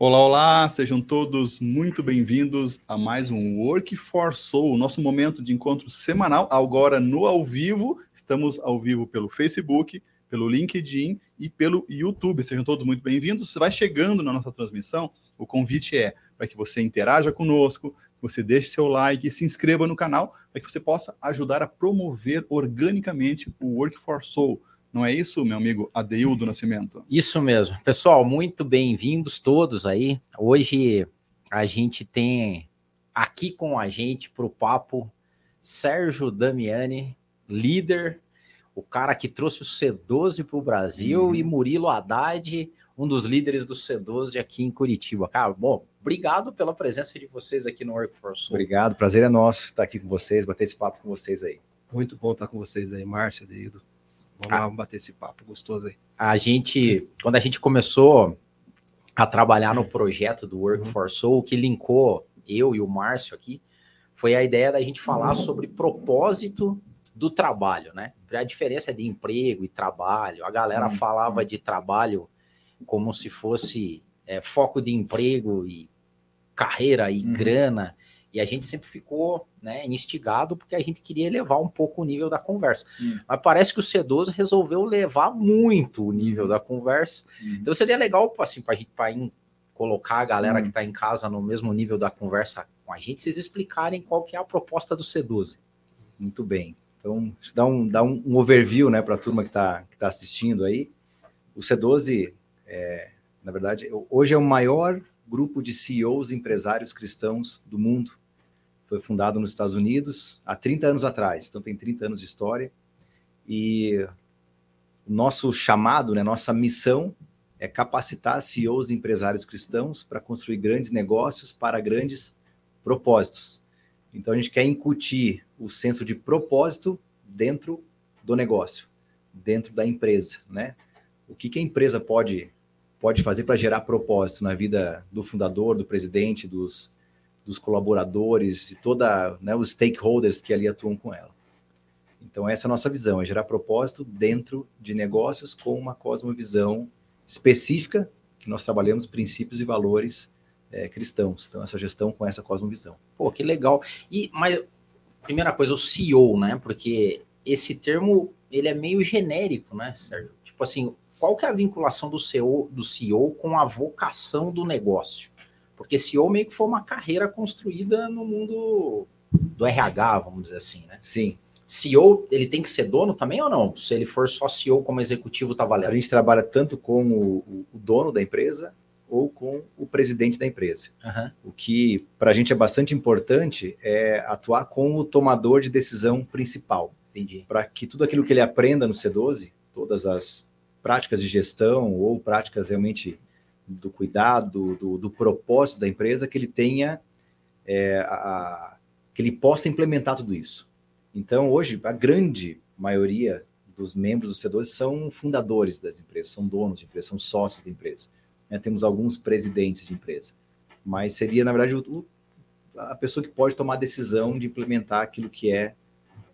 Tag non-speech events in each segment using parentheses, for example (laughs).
Olá, olá, sejam todos muito bem-vindos a mais um Work for Soul, nosso momento de encontro semanal, agora no ao vivo. Estamos ao vivo pelo Facebook, pelo LinkedIn e pelo YouTube. Sejam todos muito bem-vindos. Você vai chegando na nossa transmissão, o convite é para que você interaja conosco, você deixe seu like e se inscreva no canal para que você possa ajudar a promover organicamente o Work for Soul não é isso, meu amigo Adeildo Nascimento? Isso mesmo. Pessoal, muito bem-vindos todos aí. Hoje a gente tem aqui com a gente para o papo Sérgio Damiani, líder, o cara que trouxe o C12 para o Brasil, uhum. e Murilo Haddad, um dos líderes do C12 aqui em Curitiba. Cara, bom, obrigado pela presença de vocês aqui no Workforce. Obrigado, prazer é nosso estar aqui com vocês, bater esse papo com vocês aí. Muito bom estar com vocês aí, Márcia, Adeildo. Vamos ah, lá, bater esse papo gostoso aí. A gente, quando a gente começou a trabalhar no projeto do Work uhum. for Soul, que linkou eu e o Márcio aqui, foi a ideia da gente falar sobre propósito do trabalho, né? A diferença de emprego e trabalho. A galera uhum. falava de trabalho como se fosse é, foco de emprego e carreira e uhum. grana. E a gente sempre ficou né, instigado porque a gente queria elevar um pouco o nível da conversa. Hum. Mas parece que o C12 resolveu levar muito o nível da conversa. Hum. Então seria legal assim, para a gente pra colocar a galera hum. que está em casa no mesmo nível da conversa com a gente, vocês explicarem qual que é a proposta do C12. Muito bem. Então, dá um, dá um, um overview né, para a turma que está que tá assistindo aí. O C12, é, na verdade, hoje é o maior grupo de CEOs empresários cristãos do mundo. Foi fundado nos Estados Unidos há 30 anos atrás, então tem 30 anos de história. E nosso chamado, né, nossa missão é capacitar CEOs e empresários cristãos para construir grandes negócios para grandes propósitos. Então a gente quer incutir o senso de propósito dentro do negócio, dentro da empresa, né? O que, que a empresa pode pode fazer para gerar propósito na vida do fundador, do presidente, dos, dos colaboradores e toda né, os stakeholders que ali atuam com ela. Então essa é a nossa visão, é gerar propósito dentro de negócios com uma cosmovisão específica que nós trabalhamos princípios e valores é, cristãos. Então essa gestão com essa cosmovisão. Pô, que legal. E mas primeira coisa, o CEO, né? Porque esse termo ele é meio genérico, né, Sérgio? Tipo assim, qual que é a vinculação do CEO, do CEO com a vocação do negócio? Porque CEO meio que foi uma carreira construída no mundo do RH, vamos dizer assim, né? Sim. CEO, ele tem que ser dono também ou não? Se ele for só CEO como executivo, tá valendo? A gente trabalha tanto com o, o dono da empresa ou com o presidente da empresa. Uhum. O que para a gente é bastante importante é atuar com o tomador de decisão principal. Entendi. Para que tudo aquilo que ele aprenda no C12, todas as práticas de gestão ou práticas realmente do cuidado, do, do propósito da empresa, que ele tenha, é, a, que ele possa implementar tudo isso. Então, hoje, a grande maioria dos membros do C12 são fundadores das empresas, são donos de empresas, são sócios da empresa. Né? Temos alguns presidentes de empresa, mas seria, na verdade, o, a pessoa que pode tomar a decisão de implementar aquilo que é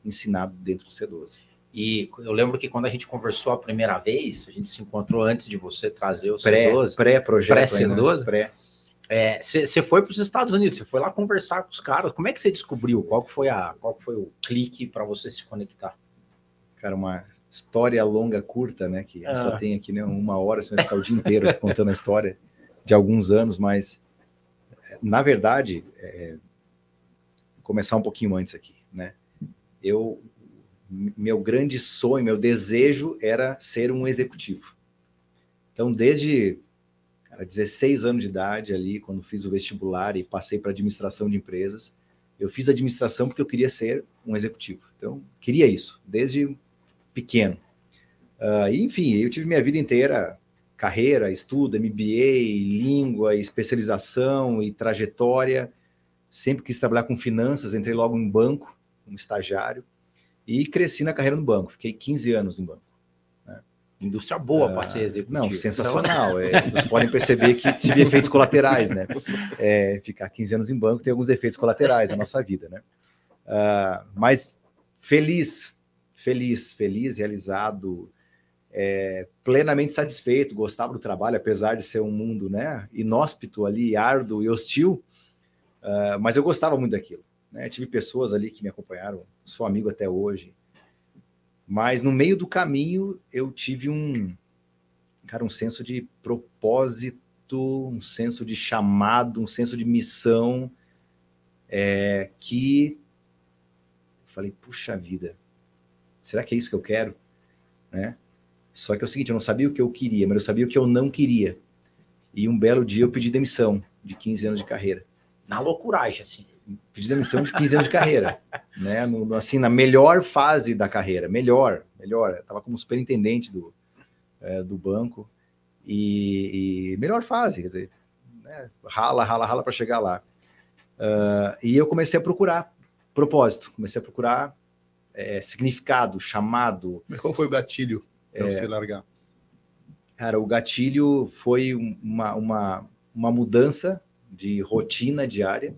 ensinado dentro do C12. E eu lembro que quando a gente conversou a primeira vez, a gente se encontrou antes de você trazer o C12. Pré-projeto. Pré-C12. Pré. Você é, foi para os Estados Unidos, você foi lá conversar com os caras. Como é que você descobriu? Qual foi, a, qual foi o clique para você se conectar? Cara, uma história longa, curta, né? Que ah. só tem aqui né, uma hora, você vai ficar o dia inteiro contando a história de alguns anos, mas na verdade, é, começar um pouquinho antes aqui, né? Eu meu grande sonho, meu desejo era ser um executivo. Então, desde cara, 16 anos de idade ali, quando fiz o vestibular e passei para administração de empresas, eu fiz administração porque eu queria ser um executivo. Então, queria isso, desde pequeno. Uh, e, enfim, eu tive minha vida inteira carreira, estudo, MBA, língua, especialização e trajetória. Sempre quis trabalhar com finanças, entrei logo em banco, como estagiário. E cresci na carreira no banco, fiquei 15 anos no banco. Né? Indústria boa para ser executivo. Não, sensacional. É, vocês podem perceber que tive (laughs) efeitos colaterais, né? É, ficar 15 anos em banco tem alguns efeitos colaterais na nossa vida, né? Uh, mas feliz, feliz, feliz, realizado. é, plenamente satisfeito, gostava do trabalho, apesar de ser um mundo né, inóspito ali, árduo e hostil, uh, mas eu gostava muito daquilo. Né? Tive pessoas ali que me acompanharam, sou amigo até hoje, mas no meio do caminho eu tive um, cara, um senso de propósito, um senso de chamado, um senso de missão, é, que falei, puxa vida, será que é isso que eu quero? Né? Só que é o seguinte, eu não sabia o que eu queria, mas eu sabia o que eu não queria. E um belo dia eu pedi demissão de 15 anos de carreira. Na loucuragem, assim. Pedi demissão de 15 anos de carreira, né? No, assim, na melhor fase da carreira, melhor, melhor. Eu tava como superintendente do, é, do banco e, e, melhor fase, quer dizer, né? rala, rala, rala para chegar lá. Uh, e eu comecei a procurar propósito, comecei a procurar é, significado, chamado. Mas qual foi o gatilho para é, você largar? Cara, o gatilho foi uma, uma, uma mudança de rotina diária,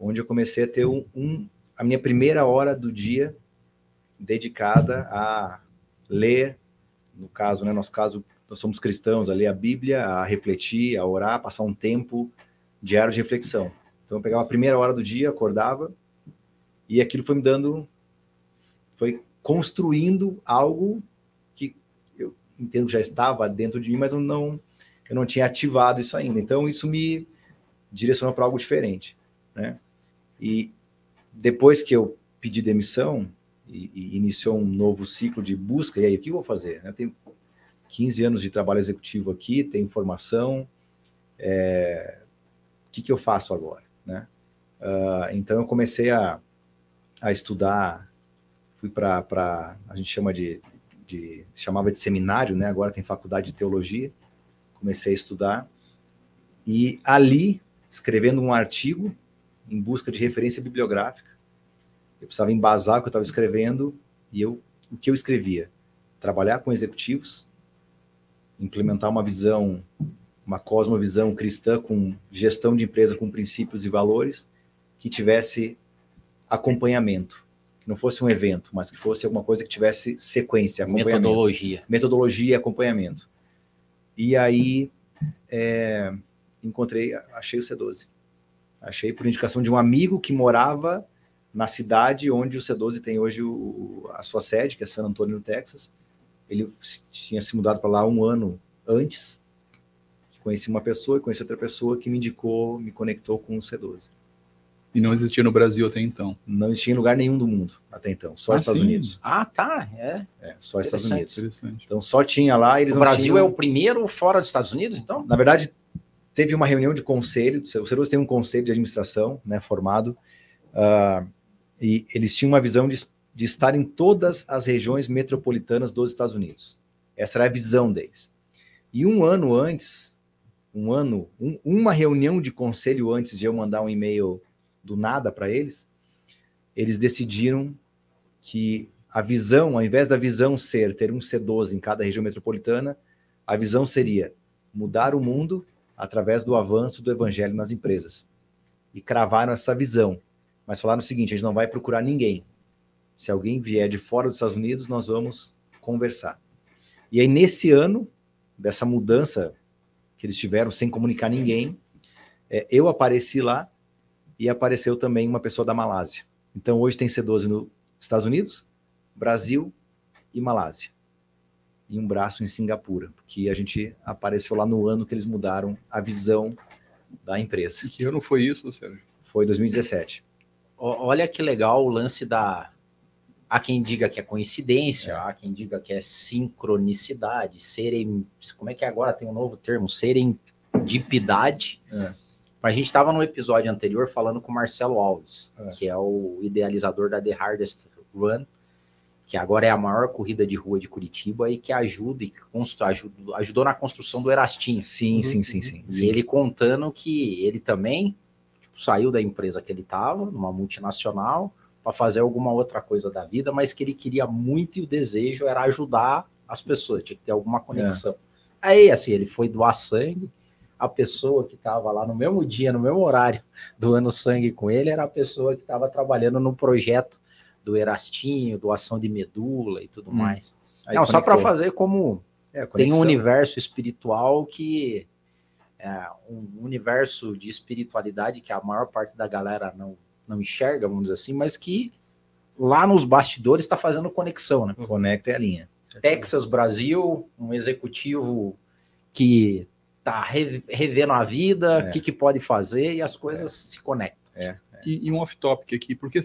onde eu comecei a ter um, um, a minha primeira hora do dia dedicada a ler, no caso, né, nosso caso, nós somos cristãos, a ler a Bíblia, a refletir, a orar, a passar um tempo diário de reflexão. Então eu pegava a primeira hora do dia, acordava, e aquilo foi me dando, foi construindo algo entendo que já estava dentro de mim, mas eu não, eu não tinha ativado isso ainda. Então, isso me direcionou para algo diferente. Né? E depois que eu pedi demissão e, e, iniciou um novo ciclo de busca, e aí, o que eu vou fazer? Eu tenho 15 anos de trabalho executivo aqui, tenho formação, é, o que, que eu faço agora? Né? Uh, então, eu comecei a, a estudar, fui para, a gente chama de de chamava de seminário, né? Agora tem faculdade de teologia. Comecei a estudar e ali escrevendo um artigo em busca de referência bibliográfica. Eu precisava embasar o que eu estava escrevendo e eu o que eu escrevia, trabalhar com executivos, implementar uma visão, uma cosmovisão cristã com gestão de empresa com princípios e valores que tivesse acompanhamento que não fosse um evento, mas que fosse alguma coisa que tivesse sequência, metodologia, metodologia e acompanhamento. E aí é, encontrei, achei o C12. Achei por indicação de um amigo que morava na cidade onde o C12 tem hoje o, a sua sede, que é San Antonio, no Texas. Ele tinha se mudado para lá um ano antes. Conheci uma pessoa e conheci outra pessoa que me indicou, me conectou com o C12. E não existia no Brasil até então. Não existia em lugar nenhum do mundo até então, só ah, Estados sim. Unidos. Ah, tá, é. É, só Estados Unidos. Então só tinha lá, eles o Brasil tinham... é o primeiro fora dos Estados Unidos, então? Na verdade, teve uma reunião de conselho, o Ceros tem um conselho de administração, né, formado, uh, e eles tinham uma visão de, de estar em todas as regiões metropolitanas dos Estados Unidos. Essa era a visão deles. E um ano antes, um ano, um, uma reunião de conselho antes de eu mandar um e-mail do nada para eles, eles decidiram que a visão, ao invés da visão ser ter um C12 em cada região metropolitana, a visão seria mudar o mundo através do avanço do evangelho nas empresas. E cravaram essa visão. Mas falaram o seguinte: a gente não vai procurar ninguém. Se alguém vier de fora dos Estados Unidos, nós vamos conversar. E aí, nesse ano, dessa mudança que eles tiveram sem comunicar ninguém, é, eu apareci lá e apareceu também uma pessoa da Malásia. Então hoje tem C12 nos Estados Unidos, Brasil e Malásia. E um braço em Singapura, porque a gente apareceu lá no ano que eles mudaram a visão da empresa. E que ano foi isso, Sérgio? Foi 2017. Olha que legal o lance da. Há quem diga que é coincidência, é. há quem diga que é sincronicidade, serem. Como é que é agora tem um novo termo? Serendipidade. É a gente estava no episódio anterior falando com o Marcelo Alves, é. que é o idealizador da The Hardest Run, que agora é a maior corrida de rua de Curitiba e que ajuda e ajudou, ajudou na construção do Erastim. Sim, uhum. sim, sim, sim, E ele contando que ele também tipo, saiu da empresa que ele estava, numa multinacional, para fazer alguma outra coisa da vida, mas que ele queria muito e o desejo era ajudar as pessoas, tinha que ter alguma conexão. É. Aí, assim, ele foi doar sangue, a pessoa que estava lá no mesmo dia, no mesmo horário, doando sangue com ele, era a pessoa que estava trabalhando no projeto do Erastinho, doação de medula e tudo hum. mais. Aí Não, só para conectou. fazer como É, tem um universo espiritual que é um universo de espiritualidade que a maior parte da galera não, não enxerga, vamos dizer assim, mas que lá nos bastidores está fazendo conexão, né? Conecta e alinha. Texas, Brasil, um executivo que está revendo a vida, o É. que, que pode fazer e as coisas se conectam. E, e um off-topic aqui, por que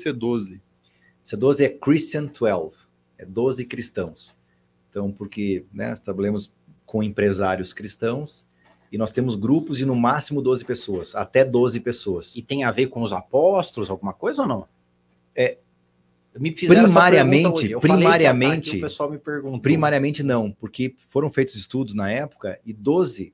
C12? C12 é Christian 12, é 12 cristãos. Então, porque né, nós trabalhamos com empresários cristãos e nós temos grupos de no máximo 12 pessoas, até 12 pessoas. E tem a ver com os apóstolos, alguma coisa ou não? É, essa primariamente- primariamente- aqui, o pessoal me perguntou. Primariamente não, porque foram feitos estudos na época e 12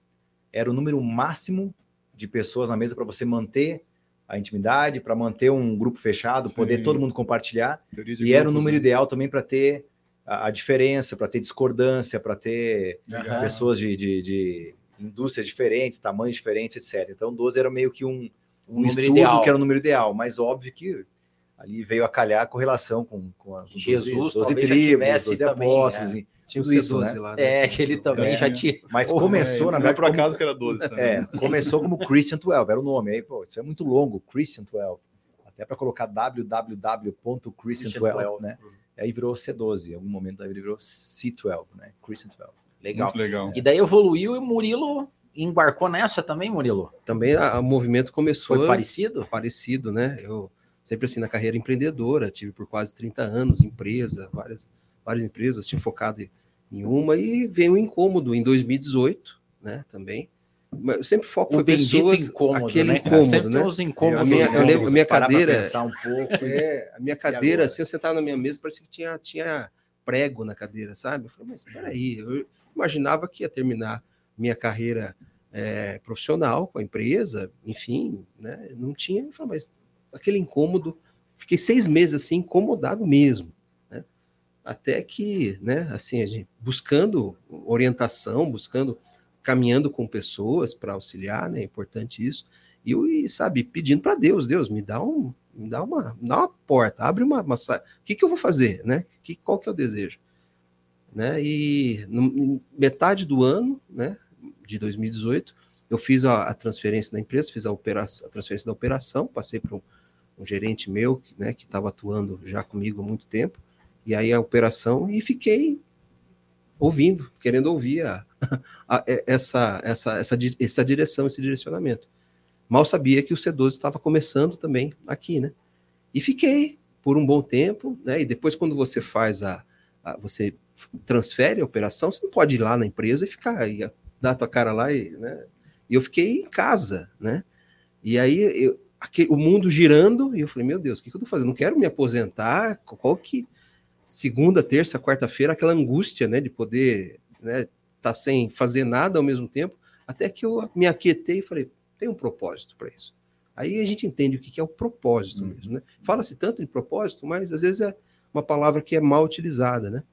era o número máximo de pessoas na mesa para você manter a intimidade, para manter um grupo fechado, poder Sim. todo mundo compartilhar. E era o número né? ideal também para ter a, a diferença, para ter discordância, para ter Aham. pessoas de, de, de indústrias diferentes, tamanhos diferentes, etc. Então 12 era meio que um, um, número estudo ideal. que era o número ideal, mas óbvio que ali veio a calhar a correlação com, com a com Jesus 12, 12 talvez já tribos, tivesse 12 também, apóstolos, e Tinha o Tudo isso, C12 né? lá. né? É, que ele também É. já tinha. Mas Oh, começou, É, na não é verdade, por como- acaso que era 12 também. é, começou como Christian 12, era o nome. Aí, pô, isso é muito longo, Christian 12. Até para colocar www.christian12, né? Aí virou C12, em algum momento aí virou C12, né? Christian 12. Legal. Muito legal. E daí evoluiu e o Murilo embarcou nessa também, Murilo? Também a- o movimento começou Foi parecido? parecido, né? Eu sempre assim na carreira empreendedora, tive por quase 30 anos empresa, várias, várias empresas, tinha focado em- uma e veio um incômodo em 2018, né? Também. Mas eu sempre foco O foi pessoas, incômodo, aquele né? incômodo, Sempre né? os incômodos. A minha- eu lembro- a minha cadeira- pensar um pouco. (laughs) É, a minha cadeira, assim, eu sentava na minha mesa, parecia que tinha, tinha prego na cadeira, sabe? Eu falei, mas peraí, eu imaginava que ia terminar minha carreira é, profissional com a empresa, enfim, né? Não tinha, eu falei, mas aquele incômodo, fiquei seis meses assim, incomodado mesmo, né? Até que, né, assim, a gente buscando orientação, buscando, caminhando com pessoas para auxiliar, né? É importante isso. E, sabe, pedindo para Deus, Deus, me dá um, me dá uma, me dá uma porta, abre uma, uma o que, que eu vou fazer, né? Que, qual que é o desejo? Né? E no, metade do ano, né, de 2018, eu fiz a, a transferência da empresa, fiz a, operação, a transferência da operação, passei para um, um gerente meu, né, que estava atuando já comigo há muito tempo, e aí a operação, e fiquei ouvindo, querendo ouvir a, a- essa, essa, essa, di- essa direção, esse direcionamento. Mal sabia que o C12 estava começando também aqui, né? E fiquei por um bom tempo, né? E depois, quando você faz a. a- você transfere a operação, você não pode ir lá na empresa e ficar e dar a tua cara lá e, né? E eu fiquei em casa, né? E aí eu, aque- o mundo girando, e eu falei, meu Deus, o que, que eu tô fazendo? Não quero me aposentar. Qual que. Segunda, terça, quarta-feira, aquela angústia, né? De poder, né? Tá sem fazer nada ao mesmo tempo. Até que eu me aquietei e falei, tem um propósito para isso. Aí a gente entende o que é o propósito Uhum. mesmo, né? Fala-se tanto de propósito, mas às vezes é uma palavra que é mal utilizada, né?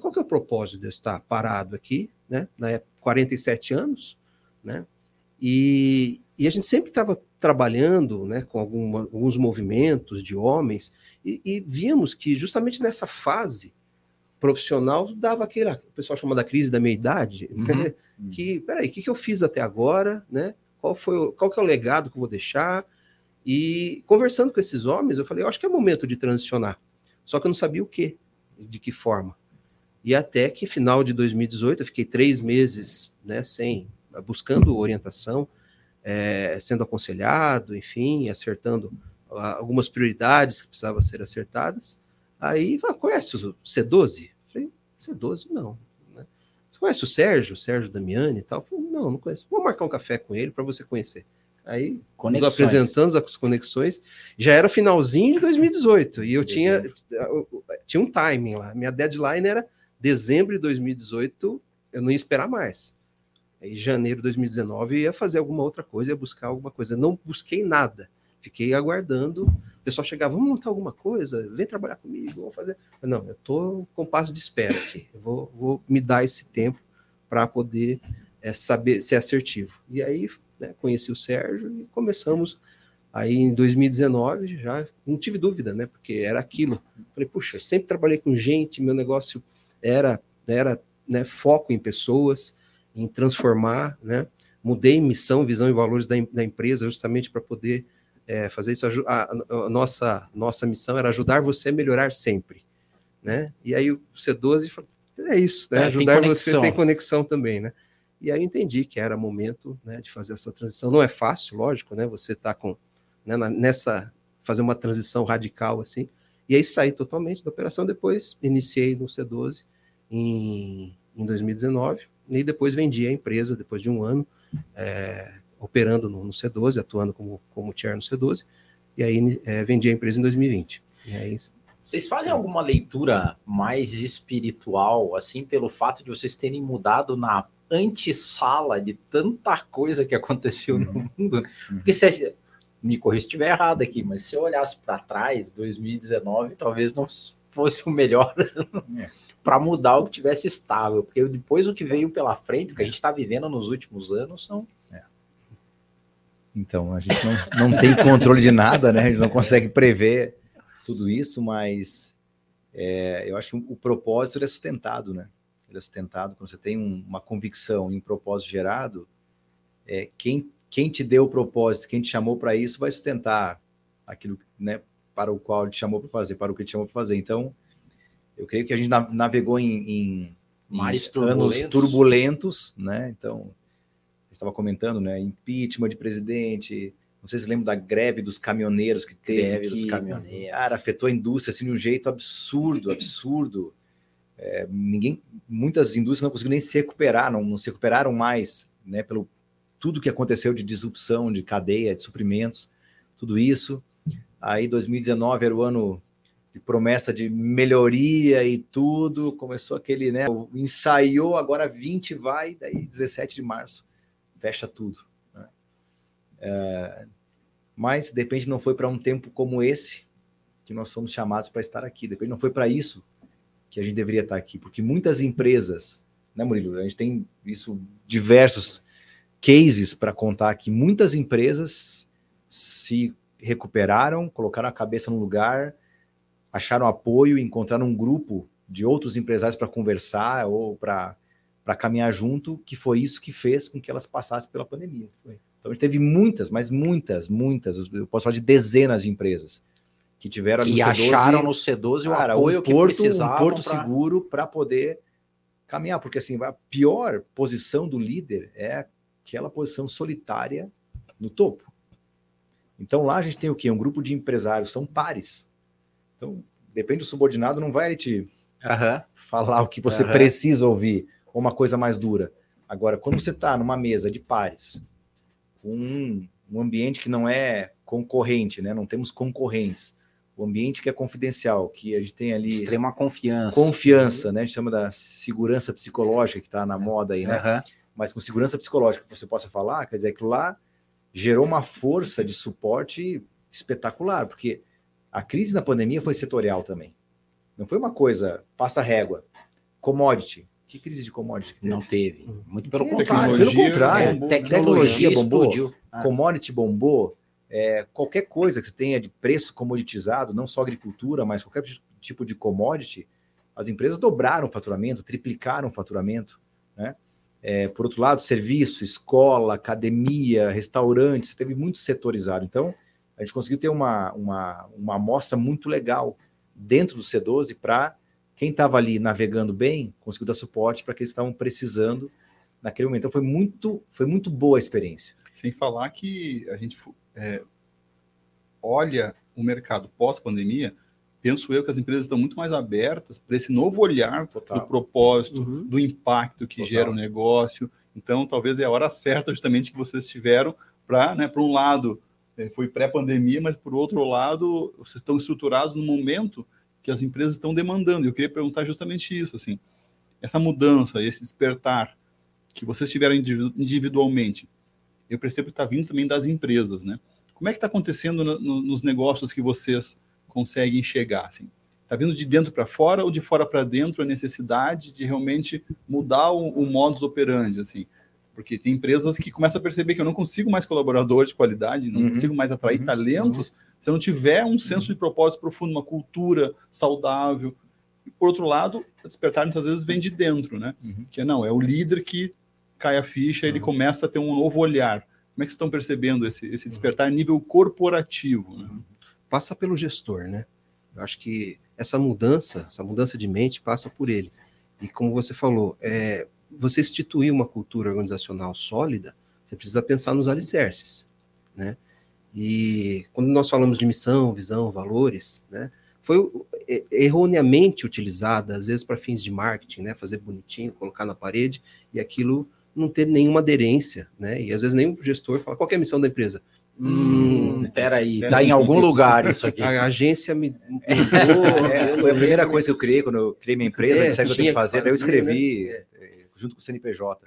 Qual que é o propósito de eu estar parado aqui, né? Na época, 47 anos, né? E, e a gente sempre estava trabalhando, né? Com alguma, alguns movimentos de homens e, e víamos que justamente nessa fase profissional dava aquele, o pessoal chama da crise da meia-idade, né? Uhum. que, peraí, o que, que eu fiz até agora, né? Qual foi, o- qual que é o legado que eu vou deixar? E conversando com esses homens, eu falei, eu acho que é momento de transicionar. Só que eu não sabia o que, de que forma. E até que final de 2018, eu fiquei três meses, né, sem, buscando orientação, eh, sendo aconselhado, enfim, acertando algumas prioridades que precisavam ser acertadas. Aí, conhece o C12? Eu falei, C12 não. né? Você conhece o Sérgio, o Sérgio Damiani e tal? Falei, não, não conheço. Vamos marcar um café com ele para você conhecer. Aí Conexões. nos apresentamos as conexões. Já era finalzinho de 2018 e eu tinha, eu- tinha um timing lá. Minha deadline era dezembro de 2018, eu não ia esperar mais. Em janeiro de 2019 eu ia fazer alguma outra coisa, ia buscar alguma coisa. Eu não busquei nada. Fiquei aguardando. O pessoal chegava, vamos montar alguma coisa? Vem trabalhar comigo, vamos fazer. Não, eu estou com passo de espera aqui. Eu vou, vou me dar esse tempo para poder é, saber ser assertivo. E aí né, conheci o Sérgio e começamos aí em 2019, já não tive dúvida, né? Porque era aquilo. Falei, puxa, sempre trabalhei com gente, meu negócio era era né, foco em pessoas, em transformar, né? Mudei missão, visão e valores da, da empresa justamente para poder é, fazer isso. A, a, nossa, nossa missão era ajudar você a melhorar sempre, né? E aí o C12 falou, é isso, né? É, ajudar tem você tem conexão também, né? E aí eu entendi que era momento né, de fazer essa transição. Não é fácil, lógico, né? Você está com né, nessa fazer uma transição radical assim. E aí saí totalmente da operação. Depois iniciei no C12 em, em 2019 e depois vendi a empresa depois de um ano é, operando no, no, C12, atuando como como chair no C12. E aí é, vendi a empresa em 2020. E aí vocês fazem alguma leitura mais espiritual, assim, pelo fato de vocês terem mudado na antessala de tanta coisa que aconteceu uhum. no mundo. Uhum. Porque se me corrija se estiver errado aqui, mas se eu olhasse para trás, 2019 talvez não fosse o melhor (laughs) é. para mudar o que tivesse estável, porque depois o que veio pela frente, o que a gente está vivendo nos últimos anos são é. Então, a gente não, não tem controle de nada, né? A gente não consegue prever tudo isso, mas é, eu acho que o propósito é sustentado, né? ele é sustentado, quando você tem um, uma convicção e um propósito gerado, é, quem, quem te deu o propósito, quem te chamou para isso, vai sustentar aquilo né, para o qual te chamou para fazer, para o que te chamou para fazer. Então, eu creio que a gente navegou em, em, em anos turbulentos. turbulentos, né? Então, estava comentando, né? Impeachment de presidente. Não sei se lembra da greve dos caminhoneiros que teve. Greve dos caminhoneiros. Cara, afetou a indústria assim de um jeito absurdo, absurdo. É, ninguém, muitas indústrias não conseguiram nem se recuperar, não, não se recuperaram mais, né, pelo tudo que aconteceu de disrupção, de cadeia, de suprimentos, tudo isso. Aí 2019 era o ano de promessa de melhoria e tudo, começou aquele, né, ensaiou, agora 20 vai, daí 17 de março fecha tudo. Né? É, mas de repente não foi para um tempo como esse que nós somos chamados para estar aqui, de não foi para isso que a gente deveria estar aqui, porque muitas empresas, né, Murilo? A gente tem isso diversos cases para contar que muitas empresas se recuperaram, colocaram a cabeça no lugar, acharam apoio, encontraram um grupo de outros empresários para conversar ou para caminhar junto, que foi isso que fez com que elas passassem pela pandemia. Então a gente teve muitas, mas muitas, muitas, eu posso falar de dezenas de empresas que tiveram que acharam no C12 o cara, apoio um que porto, precisavam. Um porto pra... seguro para poder caminhar, porque assim, a pior posição do líder é aquela posição solitária no topo. Então lá a gente tem o quê? Um grupo de empresários, são pares. Então, depende do subordinado, não vai ele te uhum. falar o que você uhum. precisa ouvir, ou uma coisa mais dura. Agora, quando você está numa mesa de pares, com um, um ambiente que não é concorrente, né? Não temos concorrentes o ambiente que é confidencial, que a gente tem ali. Extrema confiança. Confiança, né? A gente chama da segurança psicológica que está na moda aí, né? Uhum. Mas com segurança psicológica que você possa falar, quer dizer, que lá gerou uma força de suporte espetacular, porque a crise na pandemia foi setorial também. Não foi uma coisa, passa régua. Commodity. Que crise de commodity? Teve? Não teve. Muito pelo contrário. Tecnologia, pelo contrário. Bombou. Tecnologia, tecnologia bombou. Ah. Commodity bombou é, qualquer coisa que você tenha de preço comoditizado, não só agricultura, mas qualquer tipo de commodity, as empresas dobraram o faturamento, triplicaram o faturamento. Né? É, por outro lado, serviço, escola, academia, restaurante, você teve muito setorizado. Então, a gente conseguiu ter uma, uma, uma amostra muito legal dentro do C12 para quem estava ali navegando bem, conseguiu dar suporte para que eles estavam precisando naquele momento. Então, foi muito, foi muito boa a experiência. Sem falar que a gente é, olha o mercado pós-pandemia, penso eu que as empresas estão muito mais abertas para esse novo olhar Total. do propósito, uhum. do impacto que Total. gera o negócio. Então, talvez é a hora certa justamente que vocês tiveram para, né, por um lado, é, foi pré-pandemia, mas por outro lado, vocês estão estruturados no momento que as empresas estão demandando. Eu queria perguntar justamente isso, assim, essa mudança, esse despertar que vocês tiveram individualmente, eu percebo que está vindo também das empresas, né? Como é que está acontecendo no, no, nos negócios que vocês conseguem chegar? Assim? Está vindo de dentro para fora ou de fora para dentro a necessidade de realmente mudar o, o modus operandi? Assim? Porque tem empresas que começam a perceber que eu não consigo mais colaboradores de qualidade, não uhum. consigo mais atrair uhum. talentos uhum. Se não tiver um senso de propósito profundo, uma cultura saudável. E por outro lado, despertar muitas vezes vem de dentro, né? Uhum. Que é, não, é o líder que cai a ficha, ele Uhum. começa a ter um novo olhar. Como é que vocês estão percebendo esse, esse Uhum. despertar a nível corporativo? Né? passa pelo gestor, né? Eu acho que essa mudança, essa mudança de mente passa por ele. E como você falou, é, você instituir uma cultura organizacional sólida, você precisa pensar nos alicerces, né? E quando nós falamos de missão, visão, valores, né? Foi é, erroneamente utilizada, às vezes para fins de marketing, né? Fazer bonitinho, colocar na parede e aquilo não ter nenhuma aderência, né? E às vezes nem o gestor fala qual é a missão da empresa. Hum, peraí, pera tá aí. em algum lugar isso aqui. A agência me (laughs) É, foi a primeira coisa que eu criei quando eu criei minha empresa, É, que sabe o que eu tenho que que fazer, daí eu fazer, escrevi né? Junto com o CNPJ.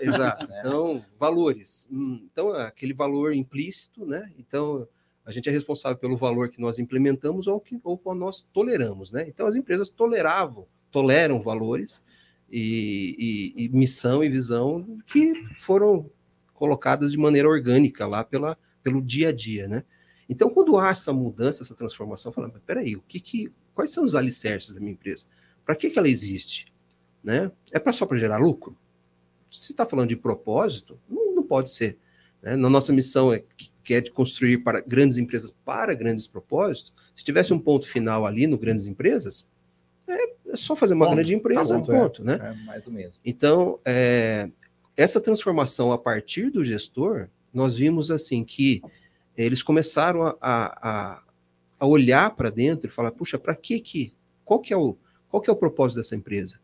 Exato. (laughs) Então, valores. Hum, Então, é aquele valor implícito, né? Então, a gente é responsável pelo valor que nós implementamos ou que ou nós toleramos, né? Então, as empresas toleravam, toleram valores e, e- e missão e visão que foram colocadas de maneira orgânica lá pela, pelo dia a dia, né? Então, quando há essa mudança, essa transformação, falando, peraí, o que que, quais são os alicerces da minha empresa? Para que, que ela existe? Né? É pra, só para gerar lucro? se está falando de propósito, não, não pode ser. né? Na nossa missão é que é de construir para grandes empresas para grandes propósitos. Se tivesse um ponto final ali no grandes empresas, é, é só fazer uma Ponto. grande empresa, Tá bom, ponto, né? É mais ou menos. Então, é, essa transformação a partir do gestor, nós vimos assim que eles começaram a, a, a olhar para dentro e falar, puxa, para que que, qual que é o, qual que é o propósito dessa empresa?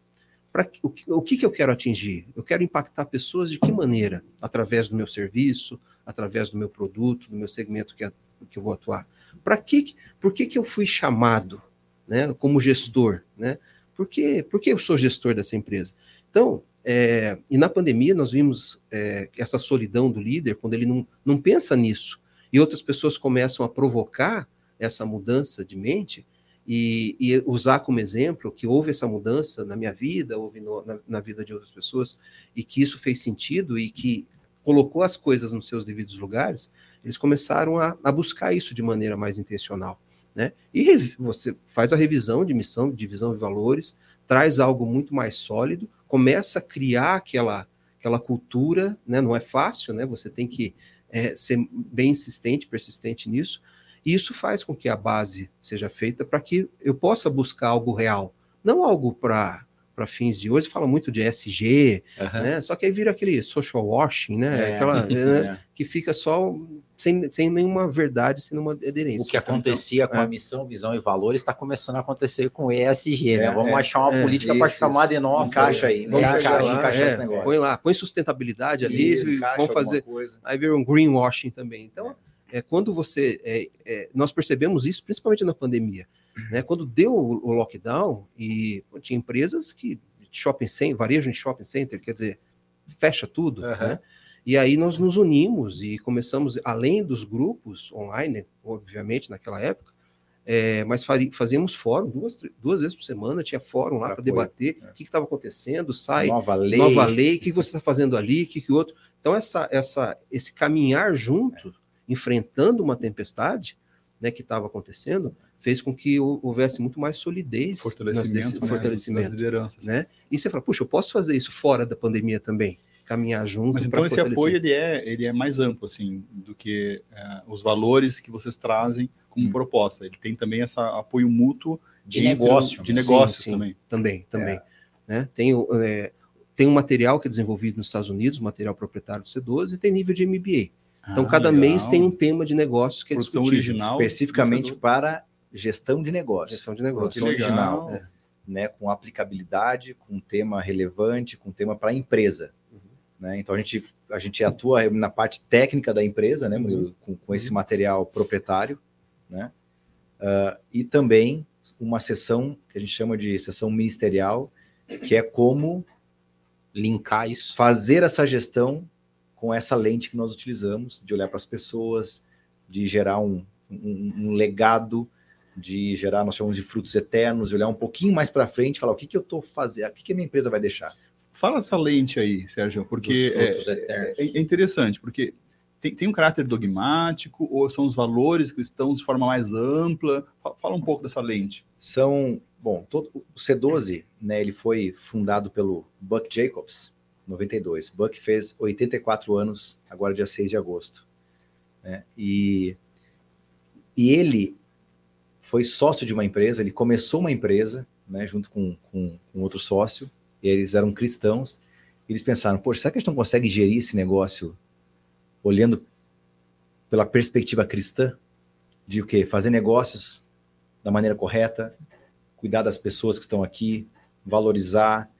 Pra, o, o que que eu quero atingir? Eu quero impactar pessoas de que maneira? Através do meu serviço, através do meu produto, do meu segmento que, a- que eu vou atuar. Para que- por que que eu fui chamado, né, como gestor, né? Por que, por que eu sou gestor dessa empresa? Então, é, e na pandemia nós vimos é, essa solidão do líder, quando ele não, não pensa nisso, e outras pessoas começam a provocar essa mudança de mente e, e usar como exemplo que houve essa mudança na minha vida, houve no- na, na vida de outras pessoas, e que isso fez sentido e que colocou as coisas nos seus devidos lugares, eles começaram a, a buscar isso de maneira mais intencional. Né? E você faz a revisão de missão, de visão e valores, traz algo muito mais sólido, começa a criar aquela, aquela cultura, né? não é fácil, né? você tem que é, ser bem insistente, persistente nisso, e isso faz com que a base seja feita para que eu possa buscar algo real, não algo para para fins de hoje fala muito de SG, Aham. né? Só que aí vira aquele social washing, né? É, Aquela, (laughs) né? é. que fica só sem, sem nenhuma verdade, sem nenhuma aderência. O que acontecia com é. a missão, visão e valores está começando a acontecer com o ESG, né? É, Vamos é, achar uma é, política para chamar de nossa. Encaixa aí, Vamos encaixa, pegar lá, encaixa é, esse negócio. Põe lá, põe sustentabilidade ali, Isso, e vamos fazer. coisa. Aí vira um greenwashing também. Então, é, quando você. é, é, nós percebemos isso principalmente na pandemia. Né? Quando deu o, o lockdown, e pô, tinha empresas que. Shopping center, varejo em shopping center, quer dizer, fecha tudo. Aham. né? E aí nós nos unimos e começamos, além dos grupos online, obviamente, naquela época, é, mas fazíamos fórum duas, duas vezes por semana, tinha fórum lá para debater é. o que estava acontecendo, sai Nova lei. nova lei, o que você está fazendo ali, o que, que o outro. Então, essa, essa, esse caminhar junto, enfrentando uma tempestade né, que estava acontecendo, fez com que hou- houvesse muito mais solidez nas Fortalecimento, né, fortalecimento das lideranças. né? E você fala, puxa, eu posso fazer isso fora da pandemia também, caminhar junto. Mas então esse apoio ele é, ele é mais amplo assim do que eh, os valores que vocês trazem como Hum. proposta. Ele tem também esse apoio mútuo De entre- negócio. de né? negócios Sim, sim. também. Também, também. Né? Tem, o, é, tem um material que é desenvolvido nos Estados Unidos, material proprietário do C12, e tem nível de MBA. Então, Ah, cada legal. mês tem um tema de negócios que é Produção discutido. original. especificamente para gestão de negócio, Gestão de negócios. original, né, com aplicabilidade, com tema relevante, com tema para a empresa. Uhum. Né? Então a gente, a gente atua na parte técnica da empresa, né, Murilo, com, com esse Uhum. material proprietário, né? Ah, e também uma sessão que a gente chama de sessão ministerial, que é como Linkar isso. fazer essa gestão com essa lente que nós utilizamos, de olhar para as pessoas, de gerar um, um, um legado, de gerar, nós chamamos de frutos eternos, de olhar um pouquinho mais para frente, falar o que, que eu estou fazendo, o que, que a minha empresa vai deixar. Fala essa lente aí, Sérgio, porque é, é- é interessante, porque tem, tem um caráter dogmático ou são os valores cristãos de forma mais ampla? Fala um pouco dessa lente. São, bom, todo, o C12, né, ele foi fundado pelo Buck Jacobs, 92. Buck fez 84 anos, agora dia 6 de agosto. Né? E, e ele foi sócio de uma empresa, ele começou uma empresa, né, junto com, com, com outro sócio, eles eram cristãos, eles pensaram, poxa, será que a gente não consegue gerir esse negócio olhando pela perspectiva cristã de o quê? Fazer negócios da maneira correta, cuidar das pessoas que estão aqui, valorizar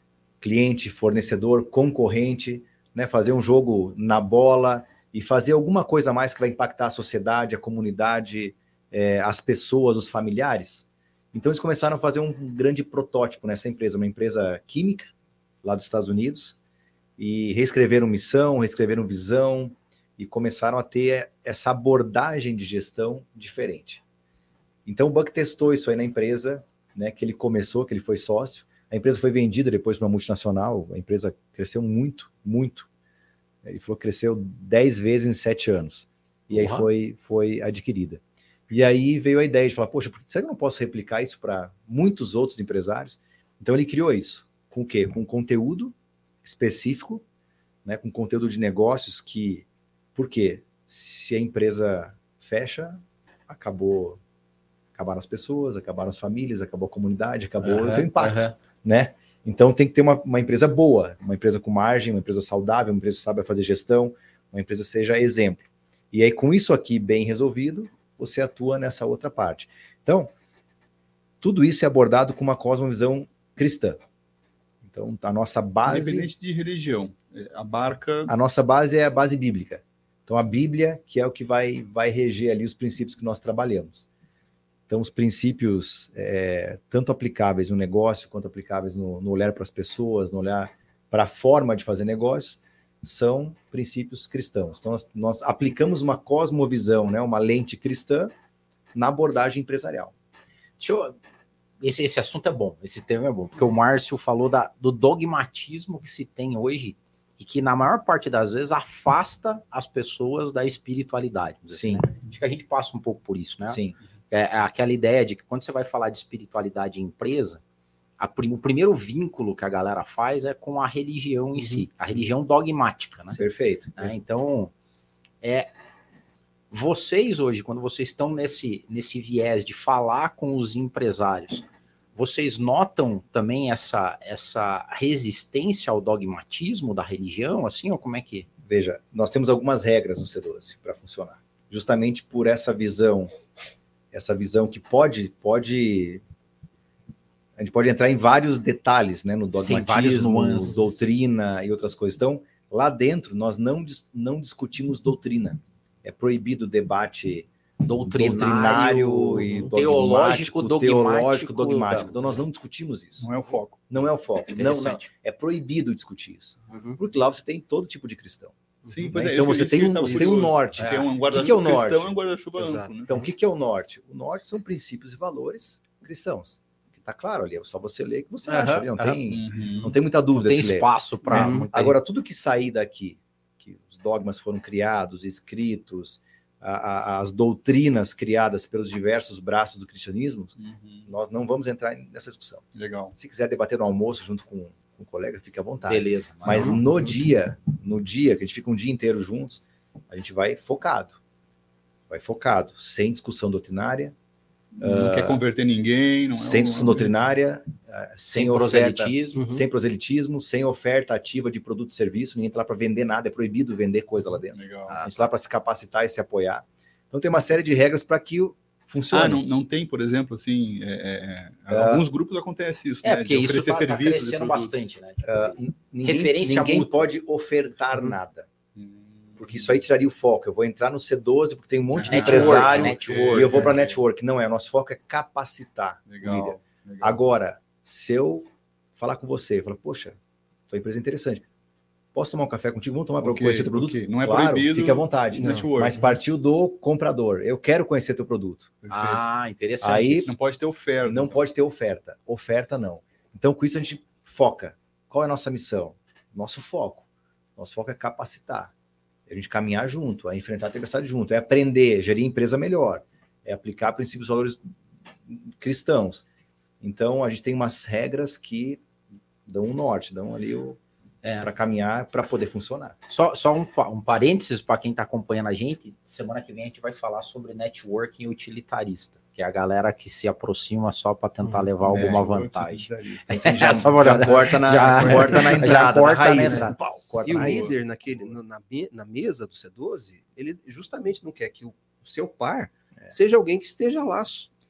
cliente, fornecedor, concorrente, né? fazer um jogo na bola e fazer alguma coisa a mais que vai impactar a sociedade, a comunidade, é, as pessoas, os familiares. Então eles começaram a fazer um grande protótipo nessa empresa, uma empresa química lá dos Estados Unidos, e reescreveram missão, reescreveram visão, e começaram a ter essa abordagem de gestão diferente. Então o Buck testou isso aí na empresa, né, que ele começou, que ele foi sócio. A empresa foi vendida depois para uma multinacional, a empresa cresceu muito, muito. Ele falou que cresceu 10 vezes em 7 anos. E aí foi, foi adquirida. E aí veio a ideia de falar, poxa, será que eu não posso replicar isso para muitos outros empresários? Então ele criou isso. Com o quê? Com conteúdo específico, né, com conteúdo de negócios que porque se a empresa fecha, acabou acabaram as pessoas, acabaram as famílias, acabou a comunidade, acabou uhum, o teu impacto, uhum. Né? Então tem que ter uma, uma, empresa boa, uma empresa com margem, uma empresa saudável, uma empresa que sabe fazer gestão, uma empresa seja exemplo. E aí com isso aqui bem resolvido, você atua nessa outra parte. Então, tudo isso é abordado com uma cosmovisão cristã. Então, a nossa base. Independente de religião, é, abarca. A nossa base é a base bíblica. Então, a Bíblia, que é o que vai, vai reger ali os princípios que nós trabalhamos. Então, os princípios, é, tanto aplicáveis no negócio, quanto aplicáveis no, no olhar para as pessoas, no olhar para a forma de fazer negócio, são princípios cristãos. Então, nós, nós aplicamos uma cosmovisão, né, uma lente cristã, na abordagem empresarial. Deixa eu, esse, esse assunto é bom, esse tema é bom, porque o Márcio falou da, do dogmatismo que se tem hoje e que na maior parte das vezes afasta as pessoas da espiritualidade. Sim. Assim, né? Acho que a gente passa um pouco por isso, né? Sim. É, é aquela ideia de que quando você vai falar de espiritualidade em empresa, prim, o primeiro vínculo que a galera faz é com a religião em uhum. si, a religião dogmática, né? Perfeito. É, então, é, vocês hoje, quando vocês estão nesse, nesse viés de falar com os empresários, vocês notam também essa, essa resistência ao dogmatismo da religião, assim, ou como é que? Veja, nós temos algumas regras no C12 para funcionar. Justamente por essa visão, essa visão que pode, pode a gente pode entrar em vários detalhes, né, no dogmatismo, Sim, doutrina e outras coisas. Então, lá dentro nós não, não discutimos doutrina. É proibido o debate doutrinário, doutrinário e teológico, dogmático, teológico, dogmático. Então nós não discutimos isso. Não é o foco. Não é o foco. Não, não. É proibido discutir isso. Uhum. Porque lá você tem todo tipo de cristão. Sim, né? é, então você tem um, você tem um norte. É. Um o que, que é o norte? Cristão é um guarda-chuva amplo. Né? Então o que, que é o norte? O norte são princípios e valores cristãos. Que está claro ali, é só você ler que você uhum, acha. Ali, não, tem, uhum. não tem muita dúvida. Não tem espaço para. Né? Agora, tudo que sair daqui, que os dogmas foram criados, escritos, a, a, as doutrinas criadas pelos diversos braços do cristianismo, uhum. nós não vamos entrar nessa discussão. Legal. Se quiser debater no almoço junto com, com o colega, fique à vontade. Beleza. Mas não, no dia, no dia que a gente fica um dia inteiro juntos, a gente vai focado. Vai focado, sem discussão doutrinária, não uh, quer converter ninguém, não é sem discussão doutrinária, uh, sem, sem oferta, proselitismo, uhum. sem proselitismo, sem oferta ativa de produto e serviço, ninguém está lá para vender nada, é proibido vender coisa lá dentro. Legal. A gente está lá para se capacitar e se apoiar. Então tem uma série de regras para que funcione. Ah, não, não tem, por exemplo, assim, é, é, uh, alguns grupos acontece isso, é, né? Porque de isso está tá crescendo bastante, né? Tipo, ninguém, referência ninguém pode ofertar uhum. nada porque isso aí tiraria o foco. Eu vou entrar no C12 porque tem um monte de network, empresário network, e eu vou para network. Não é, o nosso foco é capacitar legal, o líder. Legal. Agora, se eu falar com você, falar, poxa, tua empresa é interessante. Posso tomar um café contigo? Vamos tomar para okay, conhecer teu produto? Okay. Não é claro, proibido. Fique à vontade. Network, mas partiu do comprador. Eu quero conhecer teu produto. Ah, interessante. Aí não pode ter oferta. Não então. pode ter oferta. Oferta não. Então, com isso a gente foca. Qual é a nossa missão? Nosso foco. Nosso foco é capacitar É a gente caminhar junto, é enfrentar a tempestade junto, é aprender, gerir a empresa melhor, é aplicar princípios e valores cristãos. Então, a gente tem umas regras que dão um norte, dão ali o, É. para caminhar, para poder funcionar. Só, só um, um parênteses para quem está acompanhando a gente. Semana que vem a gente vai falar sobre networking utilitarista, que é a galera que se aproxima só para tentar levar alguma É, vantagem. (laughs) Já, Só pra- já corta na, já- corta na (laughs) já entrada, corta na raiz. entrada. Pau, corta E na o raiz. líder naquele, na, na mesa do C12, ele justamente não quer que o, o seu par seja alguém que esteja lá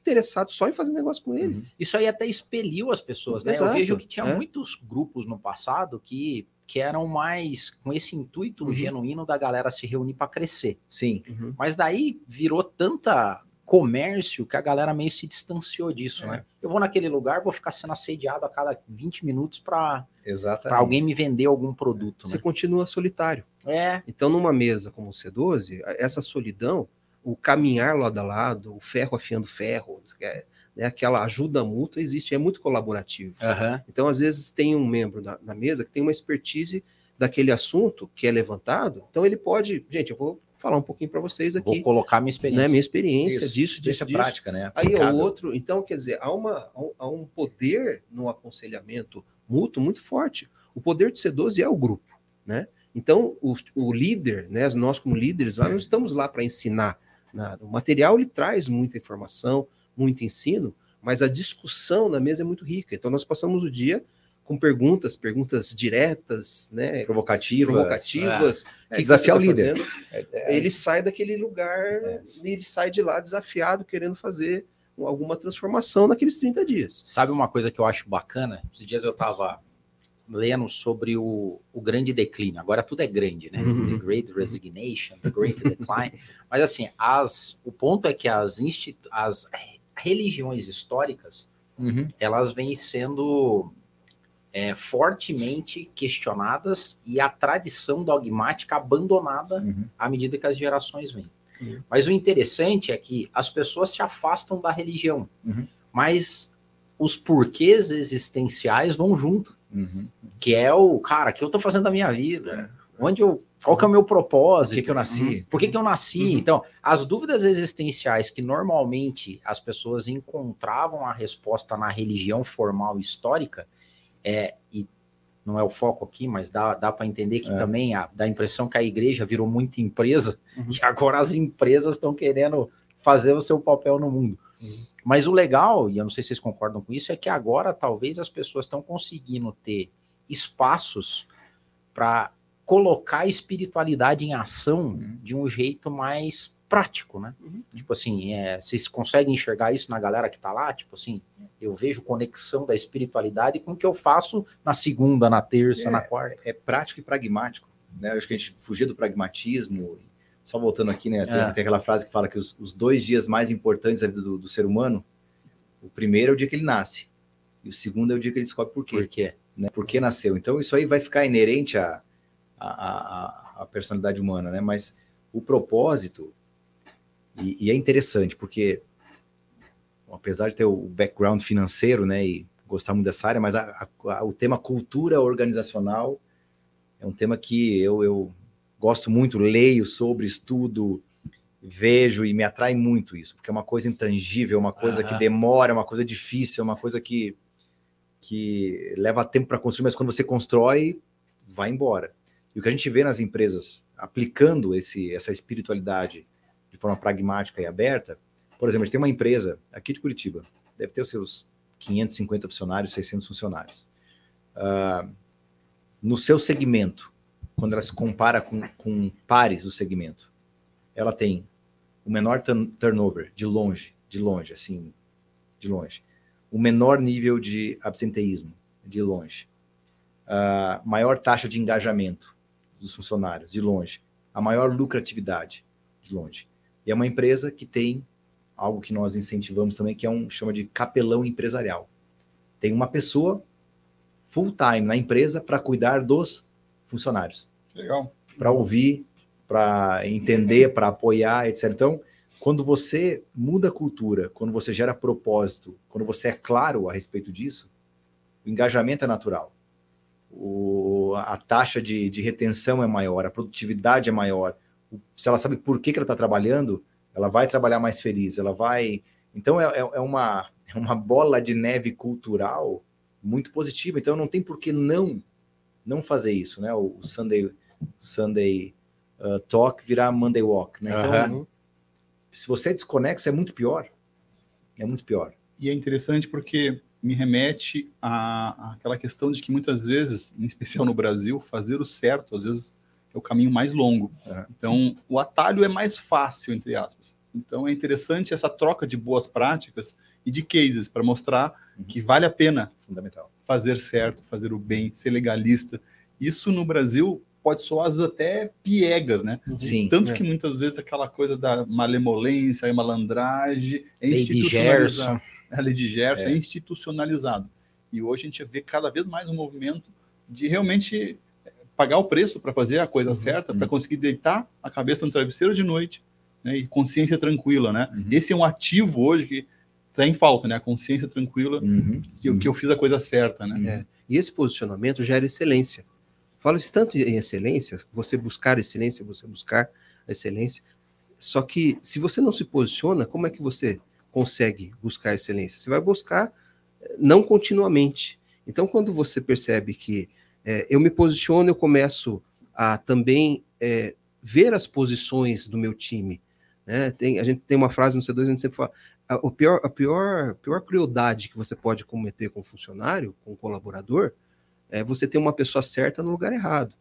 interessado só em fazer negócio com ele. Uhum. Isso aí até expeliu as pessoas, né? Exato, Eu vejo que tinha é. muitos grupos no passado que, que eram mais com esse intuito Uhum. genuíno da galera se reunir para crescer. Sim, Mas daí virou tanta comércio que a galera meio se distanciou disso, É. né? Eu vou naquele lugar, vou ficar sendo assediado a cada 20 minutos para exatamente. alguém me vender algum produto, Você né? continua solitário. É, Então, numa mesa como o C12, essa solidão, o caminhar lado a lado, o ferro afiando ferro, é, né, aquela ajuda mútua existe, é muito colaborativo. aham. Então, às vezes, tem um membro na, na mesa que tem uma expertise daquele assunto que é levantado, então ele pode, gente, eu vou falar um pouquinho para vocês vou aqui, colocar minha experiência. né, minha experiência Isso, disso, disso, disso. prática, né? Aí o Aplicável. outro, então, quer dizer, há, uma, há um- poder no aconselhamento mútuo muito forte. O poder de C12 é o grupo, né? Então, o, o líder, né, nós como líderes, lá, nós estamos lá para ensinar. Nada. O material, ele traz muita informação, muito ensino, mas a discussão na mesa é muito rica. Então, nós passamos o dia com perguntas, perguntas diretas, né? Provocativas. provocativas. É, que desafiar que o tá líder. É, é, ele sai daquele lugar e ele sai de lá desafiado, querendo fazer alguma transformação naqueles 30 dias. Sabe uma coisa que eu acho bacana? Esses dias eu estava lendo sobre o, o grande declínio. Agora tudo é grande, né? Uhum. The Great Resignation, The Great Decline. (laughs) Mas assim, as, o ponto é que as, institu as religiões históricas uhum. elas vêm sendo é, fortemente questionadas e a tradição dogmática abandonada Uhum. à medida que as gerações vêm. Uhum. Mas o interessante é que as pessoas se afastam da religião, Uhum. mas os porquês existenciais vão junto, Uhum. Que é o cara, o que eu tô fazendo da minha vida? Onde eu, qual que é o meu Por propósito? que, que eu nasci? Por que, que eu nasci? Uhum. Então, as dúvidas existenciais que normalmente as pessoas encontravam a resposta na religião formal histórica, é, e não é o foco aqui, mas dá, dá para entender que É. também a, dá a impressão que a igreja virou muita empresa Uhum. (laughs) e agora as empresas estão querendo fazer o seu papel no mundo. Uhum. Mas o legal, e eu não sei se vocês concordam com isso, é que agora talvez as pessoas estão conseguindo ter espaços para colocar a espiritualidade em ação Uhum. de um jeito mais prático, né? Uhum. Tipo assim, é, vocês conseguem enxergar isso na galera que tá lá? Tipo assim, eu vejo conexão da espiritualidade com o que eu faço na segunda, na terça, É, na quarta. É prático e pragmático. Né? Eu acho que a gente fugir do pragmatismo. Só voltando aqui, né? Tem, É. tem aquela frase que fala que os, os dois dias mais importantes da vida do, do ser humano, o primeiro é o dia que ele nasce, e o segundo é o dia que ele descobre por quê. Por quê? Né? Por que nasceu. Então, isso aí vai ficar inerente à, à, à, à personalidade humana, né? Mas o propósito, e, e é interessante, porque apesar de ter o background financeiro, né, e gostar muito dessa área, mas a- a- o tema cultura organizacional é um tema que eu, eu gosto muito, leio sobre, estudo, vejo e me atrai muito isso, porque é uma coisa intangível, uma coisa que Aham. demora, é uma coisa difícil, é uma coisa que, que leva tempo para construir, mas quando você constrói, vai embora. E o que a gente vê nas empresas aplicando esse, essa espiritualidade de forma pragmática e aberta, por exemplo, a gente tem uma empresa aqui de Curitiba, deve ter os seus 550 funcionários, 600 funcionários. Ah, no seu segmento, quando ela se compara com, com pares do segmento, ela tem o menor turn- turnover, de longe, de longe, assim, de longe. O menor nível de absenteísmo, de longe. A maior taxa de engajamento dos funcionários, de longe. A maior lucratividade, de longe. E é uma empresa que tem algo que nós incentivamos também, que é um chama de capelão empresarial. Tem uma pessoa full time na empresa para cuidar dos funcionários, Legal. para ouvir, para entender, para apoiar, etc. Então, quando você muda a cultura, quando você gera propósito, quando você é claro a respeito disso, o engajamento é natural. o, a taxa de, de retenção é maior, a produtividade é maior. Se ela sabe por que, que ela está trabalhando, ela vai trabalhar mais feliz, ela vai. Então é, é, é uma, é uma bola de neve cultural muito positiva. Então não tem por que não não fazer isso, né? O, o Sunday Sunday uh, Talk virar Monday Walk, né? Então, uhum. Se você é desconexo, é muito pior. É muito pior. E é interessante porque me remete à, àquela questão de que muitas vezes, em especial no Brasil, fazer o certo, às vezes, é o caminho mais longo. Uhum. Então, o atalho é mais fácil, entre aspas. Então, é interessante essa troca de boas práticas e de cases para mostrar uhum. que vale a pena Fundamental. fazer certo, fazer o bem, ser legalista. Isso no Brasil pode soar até piegas, né? Uhum. Sim. Tanto é. que muitas vezes aquela coisa da malemolência e malandragem é institucionalizada. A lei de Gerson é. é institucionalizado. E hoje a gente vê cada vez mais um movimento de realmente pagar o preço para fazer a coisa uhum. certa, uhum. para conseguir deitar a cabeça no travesseiro de noite né, e consciência tranquila, né? Uhum. Esse é um ativo hoje que está em falta, né? A consciência tranquila uhum. que, que eu fiz a coisa certa, né? É. E esse posicionamento gera excelência. Fala-se tanto em excelência, você buscar excelência, você buscar a excelência. Só que se você não se posiciona, como é que você consegue buscar excelência? Você vai buscar eh, não continuamente. Então, quando você percebe que é, eu me posiciono, eu começo a também é, ver as posições do meu time. Né? Tem, a gente tem uma frase no C2, a gente sempre fala, a, o pior, a pior, pior crueldade que você pode cometer com um funcionário, com um colaborador, é você ter uma pessoa certa no lugar errado.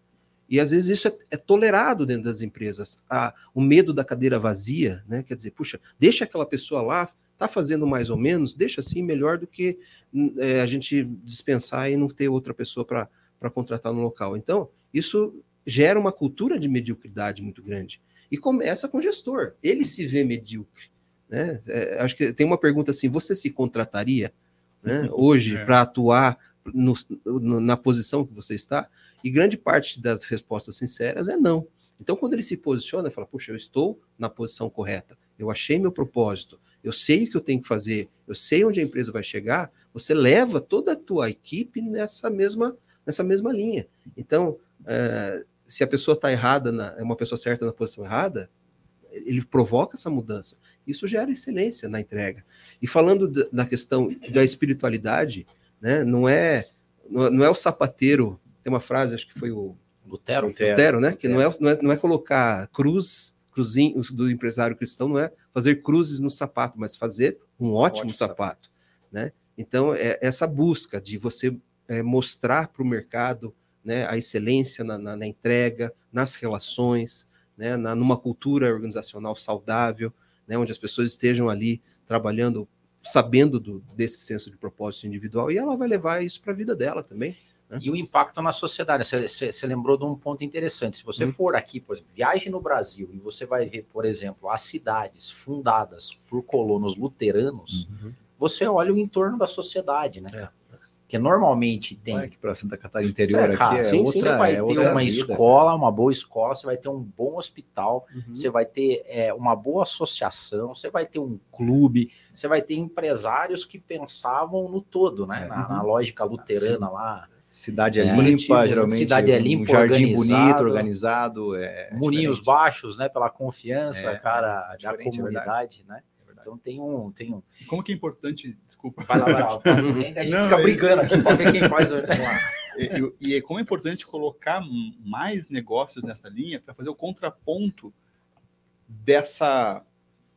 E às vezes isso é, é tolerado dentro das empresas. O medo da cadeira vazia, né? Quer dizer, puxa, deixa aquela pessoa lá, tá fazendo mais ou menos, deixa assim melhor do que é, a gente dispensar e não ter outra pessoa para contratar no local. Então, isso gera uma cultura de mediocridade muito grande. E começa com o gestor. Ele se vê medíocre. Né? É, acho que tem uma pergunta assim: você se contrataria né, (laughs) hoje é. para atuar no, na posição que você está? E grande parte das respostas sinceras é não. Então, quando ele se posiciona, fala: Puxa, eu estou na posição correta, eu achei meu propósito, eu sei o que eu tenho que fazer, eu sei onde a empresa vai chegar. Você leva toda a tua equipe nessa mesma, nessa mesma linha. Então, é, se a pessoa está errada, na, é uma pessoa certa na posição errada, ele provoca essa mudança. Isso gera excelência na entrega. E falando da questão da espiritualidade, né? Não é não é o sapateiro. Tem uma frase, acho que foi o Lutero, Lutero, né? Que não é, não é não é colocar cruz cruzinho do empresário cristão não é fazer cruzes no sapato, mas fazer um ótimo, ótimo sapato, sapato, né? Então é essa busca de você é, mostrar para o mercado né, a excelência na, na, na, entrega, nas relações, né, na, numa cultura organizacional saudável, né, onde as pessoas estejam ali trabalhando sabendo do, desse senso de propósito individual e ela vai levar isso para a vida dela também. Né? E o impacto na sociedade. Você, lembrou de um ponto interessante. Se você hum. for aqui, por exemplo, viaje no Brasil e você vai ver, por exemplo, as cidades fundadas por colonos luteranos, uhum. você olha o entorno da sociedade, né? É. Porque normalmente tem. Aqui para Santa Catarina interior é, aqui é sim, outra, Você vai é ter uma vida. escola, uma boa escola, você vai ter um bom hospital, uhum. você vai ter é, uma boa associação, você vai ter um clube, você vai ter empresários que pensavam no todo, né? É. Na, na, lógica luterana ah, lá. Cidade é, limpa, geralmente. Cidade é limpa, um jardim bonito, organizado. É murinhos baixos, né? Pela confiança, cara, da comunidade, né? Então tem um, tem um. Como que é importante, desculpa. Vai lá, vai lá. (laughs) A gente Não, fica brigando aqui para ver quem faz hoje. E, e, é como é importante colocar mais negócios nessa linha para fazer o contraponto dessa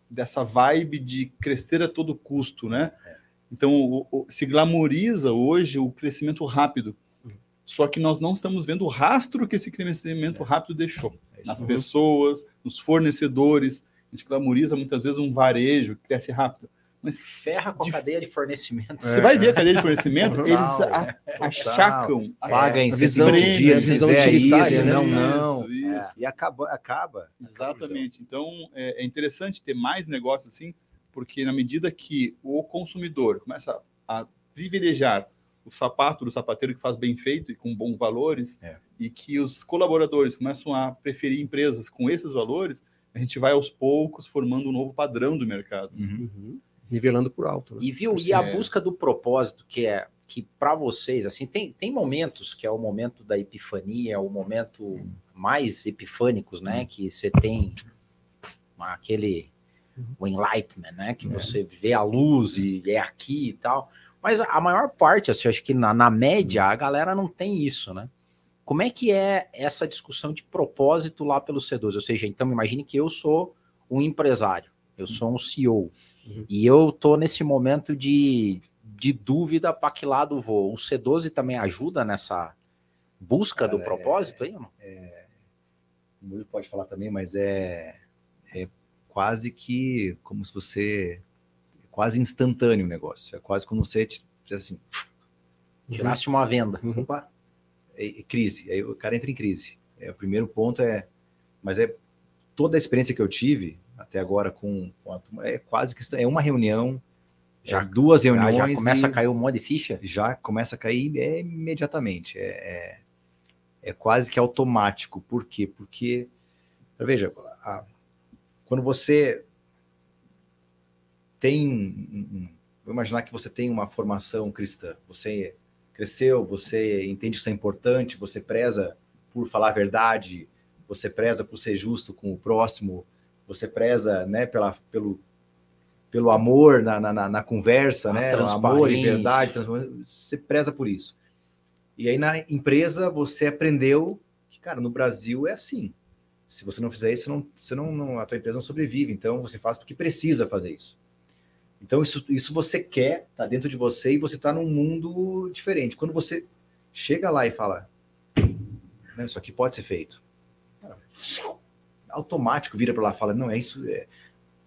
dessa vibe de crescer a todo custo, né? É. Então o, o, se glamoriza hoje o crescimento rápido, só que nós não estamos vendo o rastro que esse crescimento é. rápido deixou é nas pessoas, nos fornecedores a gente glamoriza muitas vezes um varejo que cresce rápido. Mas ferra com a de... cadeia de fornecimento. Você vai ver a (laughs) cadeia de fornecimento, eles a, achacam. Paga em visão de dia, visão utilitária. Isso, né? Não, não. Isso, isso. É. E acaba. acaba Exatamente. Então, é, é interessante ter mais negócios assim, porque na medida que o consumidor começa a privilegiar o sapato do sapateiro que faz bem feito e com bons valores, é. e que os colaboradores começam a preferir empresas com esses valores, a gente vai aos poucos formando um novo padrão do mercado. Uhum. Uhum. Nivelando por alto. Né? E viu, e a é. busca do propósito, que é que para vocês, assim, tem, tem momentos que é o momento da epifania, o momento mais epifânicos, né? Que você tem aquele o enlightenment, né? Que você vê a luz e é aqui e tal. Mas a maior parte, assim, eu acho que na, na média a galera não tem isso, né? Como é que é essa discussão de propósito lá pelo C12? Ou seja, então imagine que eu sou um empresário, eu sou um CEO, Uhum. e eu tô nesse momento de, de dúvida para que lado vou. O C12 também ajuda nessa busca do Cara, propósito aí? ou não? o Murilo pode falar também, mas é, é quase que como se você. É quase instantâneo o negócio. É quase como você te- assim, Tirasse uma venda. opa, é, é crise. Aí o cara entra em crise. É, o primeiro ponto é. Mas é toda a experiência que eu tive até agora com, com a turma, é quase que é uma reunião, Já- já duas reuniões. já começa a cair um monte de ficha? já começa a cair é, imediatamente. É, é, é quase que automático. Por quê? Porque, veja, a- quando você tem. Vou imaginar que você tem uma formação cristã. Você cresceu, você entende que isso é importante, você preza por falar a verdade, você preza por ser justo com o próximo, você preza né, pela, pelo, pelo amor na, na, na- conversa, A né? Amor e verdade, você preza por isso. E aí na empresa você aprendeu que, cara, no Brasil é assim. Se você não fizer isso, não, você não, não- a tua empresa não sobrevive. Então você faz porque precisa fazer isso. Então isso, isso você quer, tá dentro de você e você tá num mundo diferente. Quando você chega lá e fala, "Não, isso aqui pode ser feito, cara, automático vira para lá e fala, não é isso, é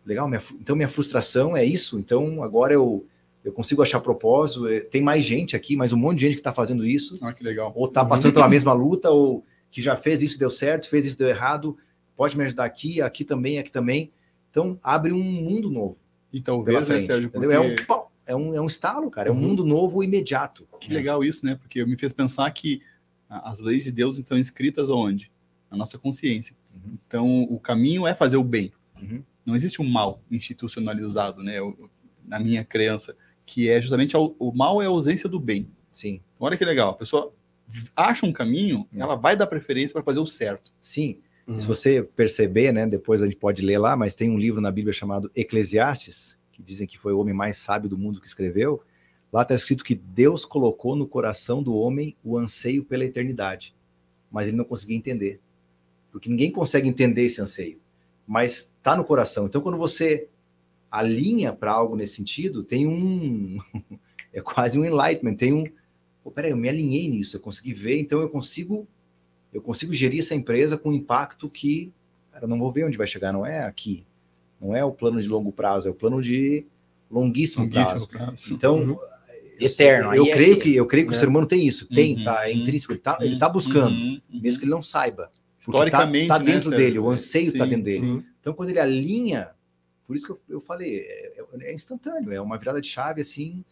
legal. Minha, então minha frustração é isso. Então agora eu eu consigo achar propósito. é, Tem mais gente aqui, mais um monte de gente que está fazendo isso Ah, que legal. ou tá passando pela mesma luta, ou que já fez isso deu certo, fez isso deu errado, pode me ajudar aqui, aqui também, aqui também. Então abre um mundo novo E talvez, né. Sérgio, entendeu? É, um, porque- é, um, é um estalo, cara, é um Uhum. mundo novo imediato. Que legal isso, né? Porque me fez pensar que as leis de Deus estão escritas onde? Na nossa consciência. Uhum. Então, o caminho é fazer o bem. Uhum. Não existe um mal institucionalizado, né? O- Na minha crença, que é justamente a- o mal é a ausência do bem. Sim, Então, olha que legal. A pessoa acha um caminho, Uhum. ela vai dar preferência para fazer o certo. sim. Uhum. Se você perceber, né, depois a gente pode ler lá, mas tem um livro na Bíblia chamado Eclesiastes, que dizem que foi o homem mais sábio do mundo que escreveu. Lá está escrito que Deus colocou no coração do homem o anseio pela eternidade, mas ele não conseguia entender, porque ninguém consegue entender esse anseio, mas está no coração. Então, quando você alinha para algo nesse sentido, tem um (laughs) é quase um enlightenment, tem um, peraí, eu me alinhei nisso, eu consegui ver, então eu consigo eu consigo gerir essa empresa com um impacto que, cara, eu não vou ver onde vai chegar, não é aqui. Não é o plano de longo prazo, é o plano de longuíssimo, Longuíssimo prazo. prazo. Então, Uhum. eu, Eterno, eu é creio que- que eu creio que o É. ser humano tem isso, tem, Uhum, tá, é uhum, intrínseco, ele tá, ele tá buscando, Uhum, uhum. mesmo que ele não saiba. Porque Historicamente, tá, tá né, dentro Sérgio? dele, o anseio tá Sim, dentro dele. sim. Então, quando ele alinha, por isso que eu, eu falei, é, é- é instantâneo, é uma virada de chave assim.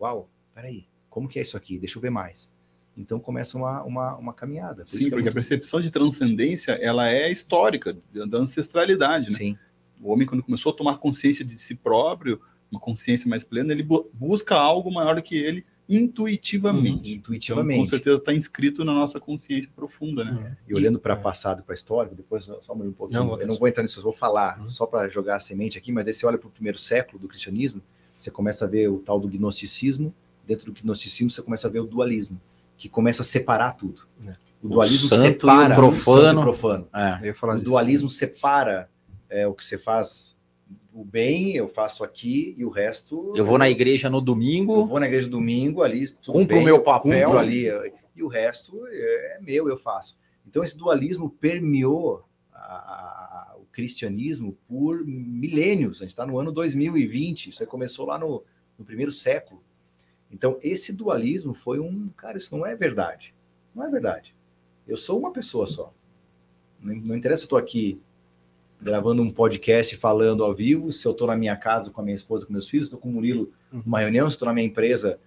Uau, peraí, como que é isso aqui? Deixa eu ver mais. Então começa uma, uma, uma caminhada. Por Sim, é porque a muito- percepção de transcendência, ela é histórica, da ancestralidade, né? Sim, O homem, quando começou a tomar consciência de si próprio, uma consciência mais plena, ele bu- busca algo maior do que ele intuitivamente. Então, intuitivamente. com certeza está inscrito na nossa consciência profunda, né? E olhando para É. passado e para histórico, depois só um pouquinho, Não, eu não vou entrar nisso, eu vou falar Uhum. só para jogar a semente aqui, mas aí você olha para o primeiro século do cristianismo, você começa a ver o tal do gnosticismo, dentro do gnosticismo você começa a ver o dualismo, que começa a separar tudo. É. O dualismo santo e o separa profano. santo e profano. É. Eu falar O disso. dualismo separa é, o que você faz o bem, eu faço aqui e o resto Eu vou na igreja no eu domingo, vou na igreja domingo ali, tudo Cumpro bem, o meu eu papel. cumpro ali, e o resto é meu, eu faço. Então esse dualismo permeou a- a- o cristianismo por milênios. A gente está no ano 2020, isso aí começou lá no, no primeiro século. Então esse dualismo foi um, cara, isso não é verdade. Não é verdade. Eu sou uma pessoa só. Não, não interessa se eu estou aqui gravando um podcast falando ao vivo, se eu estou na minha casa com a minha esposa, com meus filhos, estou com o Murilo numa reunião, se estou na minha empresa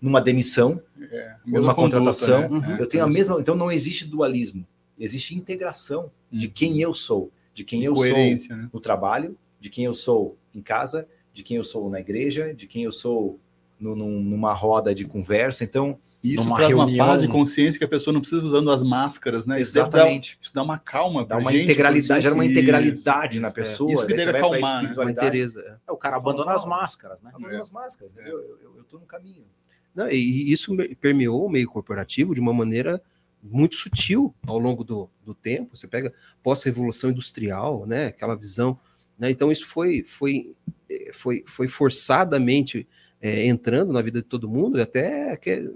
numa demissão, É, numa contratação, né? eu tenho a mesma. Então não existe dualismo, existe integração de Uhum. quem eu sou, de quem eu sou né? no trabalho, de quem eu sou em casa, de quem eu sou na igreja, de quem eu sou no- num- numa roda de conversa. Então, Isso Numa traz uma reunião- paz de consciência que a pessoa não precisa usando as máscaras, né? Exatamente. Isso dá uma calma Dá uma gente, integralidade, gera uma integralidade isso, na isso, pessoa. é. Isso que deve acalmar, né? Uma é. É, o cara Você fala, abandona as máscaras, né? Abandona É. as máscaras, entendeu? Eu, eu, eu tô no caminho. Não, e, isso me- permeou o meio corporativo de uma maneira muito sutil ao longo do, do tempo. Você pega pós-revolução industrial, né, aquela visão. Né, então, isso foi, foi, eh, foi, foi forçadamente eh, entrando na vida de todo mundo, e até que-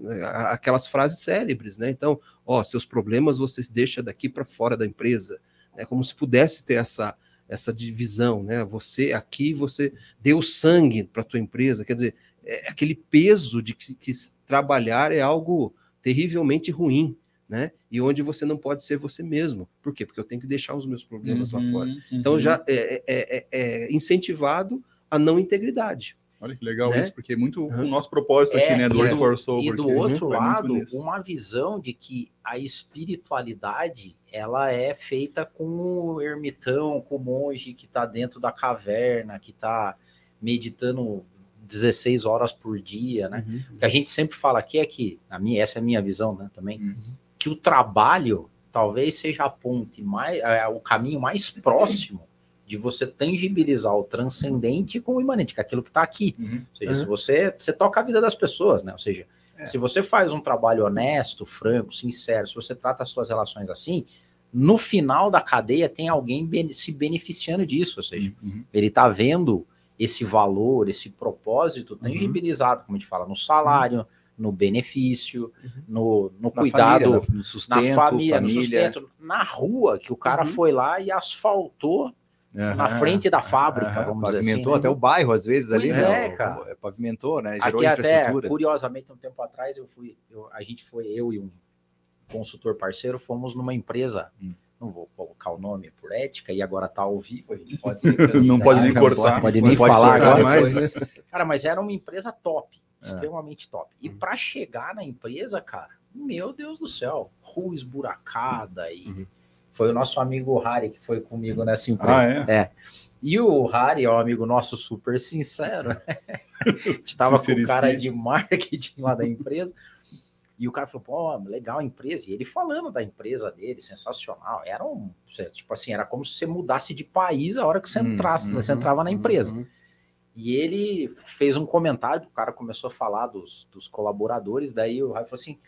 aquelas frases célebres. Né? Então, ó, seus problemas você deixa daqui para fora da empresa. Né? Como se pudesse ter essa, essa divisão. Né? Você aqui, você deu sangue para a tua empresa. Quer dizer, é aquele peso de que, que trabalhar é algo terrivelmente ruim, né? E onde você não pode ser você mesmo. Por quê? Porque eu tenho que deixar os meus problemas lá Uhum, fora. uhum. Então já é, é- é- é incentivado a não integridade. Olha que legal né? isso, porque é muito Uhum. o nosso propósito É, aqui, né? Do e do- for Soul. E do porque outro muito lado, uma visão de que a espiritualidade ela é feita com o ermitão, com o monge que está dentro da caverna, que está meditando 16 horas por dia, né? O que a gente sempre fala aqui é que, a minha, essa é a minha visão, né, também, Uhum. que o trabalho talvez seja a ponte mais, é, o caminho mais próximo de você tangibilizar o transcendente com o imanente, que é aquilo que está aqui. Uhum. Ou seja, Uhum. se você, você toca a vida das pessoas, né? Ou seja, É. se você faz um trabalho honesto, franco, sincero, se você trata as suas relações assim, no final da cadeia tem alguém se beneficiando disso. Ou seja, Uhum. ele está vendo esse valor, esse propósito Uhum. tangibilizado, como a gente fala, no salário, no benefício, no, no Na cuidado, família, no sustento, na família, no família. sustento, na rua, que o cara Uhum. foi lá e asfaltou na Aham. frente da fábrica, Aham, vamos dizer assim. Pavimentou né? até o bairro, às vezes, ali, Pois né? é, O- cara. o- Pavimentou, né? Gerou Aqui até, infraestrutura. curiosamente, um tempo atrás, eu fui, eu- a gente foi, eu e um consultor parceiro, fomos numa empresa, Hum. não vou colocar o nome por ética, e agora tá ao vivo, a gente (laughs) pode ser Não pode nem não cortar. pode Não nem pode falar agora. mais, né? Cara, mas era uma empresa top, É. extremamente top. E Uhum. para chegar na empresa, cara, meu Deus do céu, rua esburacada e Uhum. Foi o nosso amigo Harry que foi comigo nessa empresa. Ah, é? E o Harry é um amigo nosso super sincero. (laughs) A gente tava com o cara de marketing lá da empresa. E o cara falou, pô, legal a empresa. E ele falando da empresa dele, sensacional. Era um, tipo assim, era como se você mudasse de país a hora que você Hum, entrasse, uhum, você entrava na empresa. Uhum. E ele fez um comentário, o cara começou a falar dos, dos colaboradores, daí o Raio falou assim,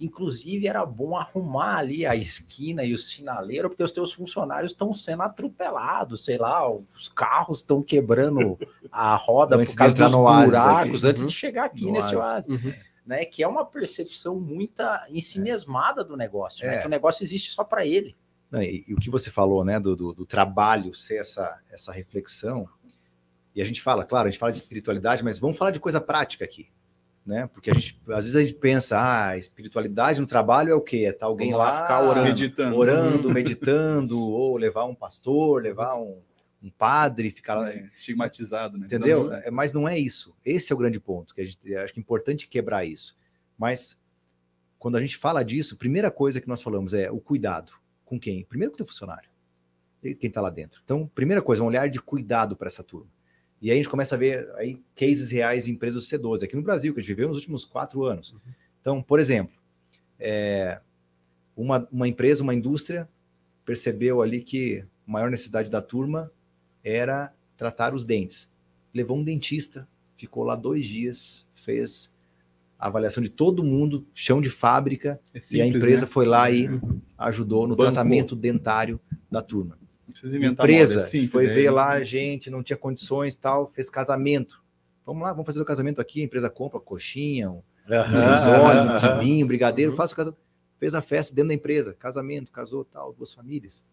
inclusive era bom arrumar ali a esquina e o sinaleiro, porque os teus funcionários estão sendo atropelados, sei lá, os carros estão quebrando a roda Antes por causa dos buracos, antes Uhum. de chegar aqui No nesse oásis. Uhum. né, que é uma percepção muita ensimesmada do negócio, né, É. que o negócio existe só para ele. Não, e, e o que você falou, né, do, do, do trabalho ser essa, essa reflexão, e a gente fala, claro, a gente fala de espiritualidade, mas vamos falar de coisa prática aqui, né? Porque a gente, às vezes a gente pensa, ah, espiritualidade no trabalho é o quê? É tá alguém Vamos lá ficar orando. Meditando. orando, meditando, ou levar um pastor, levar um, um padre, ficar lá, É, estigmatizado, né? Entendeu? Precisamos- É, Mas não é isso. Esse é o grande ponto, que a gente acho que é importante quebrar isso. Mas quando a gente fala disso, a primeira coisa que nós falamos é o cuidado. Com quem? Primeiro com o teu funcionário. Quem está lá dentro. Então, primeira coisa, um olhar de cuidado para essa turma. E aí a gente começa a ver aí cases reais de empresas do C12, aqui no Brasil, que a gente viveu nos últimos quatro anos. Então, por exemplo, é, uma, uma empresa, uma indústria, percebeu ali que a maior necessidade da turma era tratar os dentes. Levou um dentista, ficou lá dois dias, fez a avaliação de todo mundo, chão de fábrica, É e a simples, empresa né? foi lá e ajudou no Bancou. tratamento dentário da turma. Não precisa inventar empresa moda, é foi é. ver lá a gente, não tinha condições tal, fez casamento. Vamos lá, vamos fazer o casamento aqui, a empresa compra coxinha, um, olhos, um quibinho, um brigadeiro, Uhum. faz o casamento. Fez a festa dentro da empresa, casamento, casou, tal, duas famílias.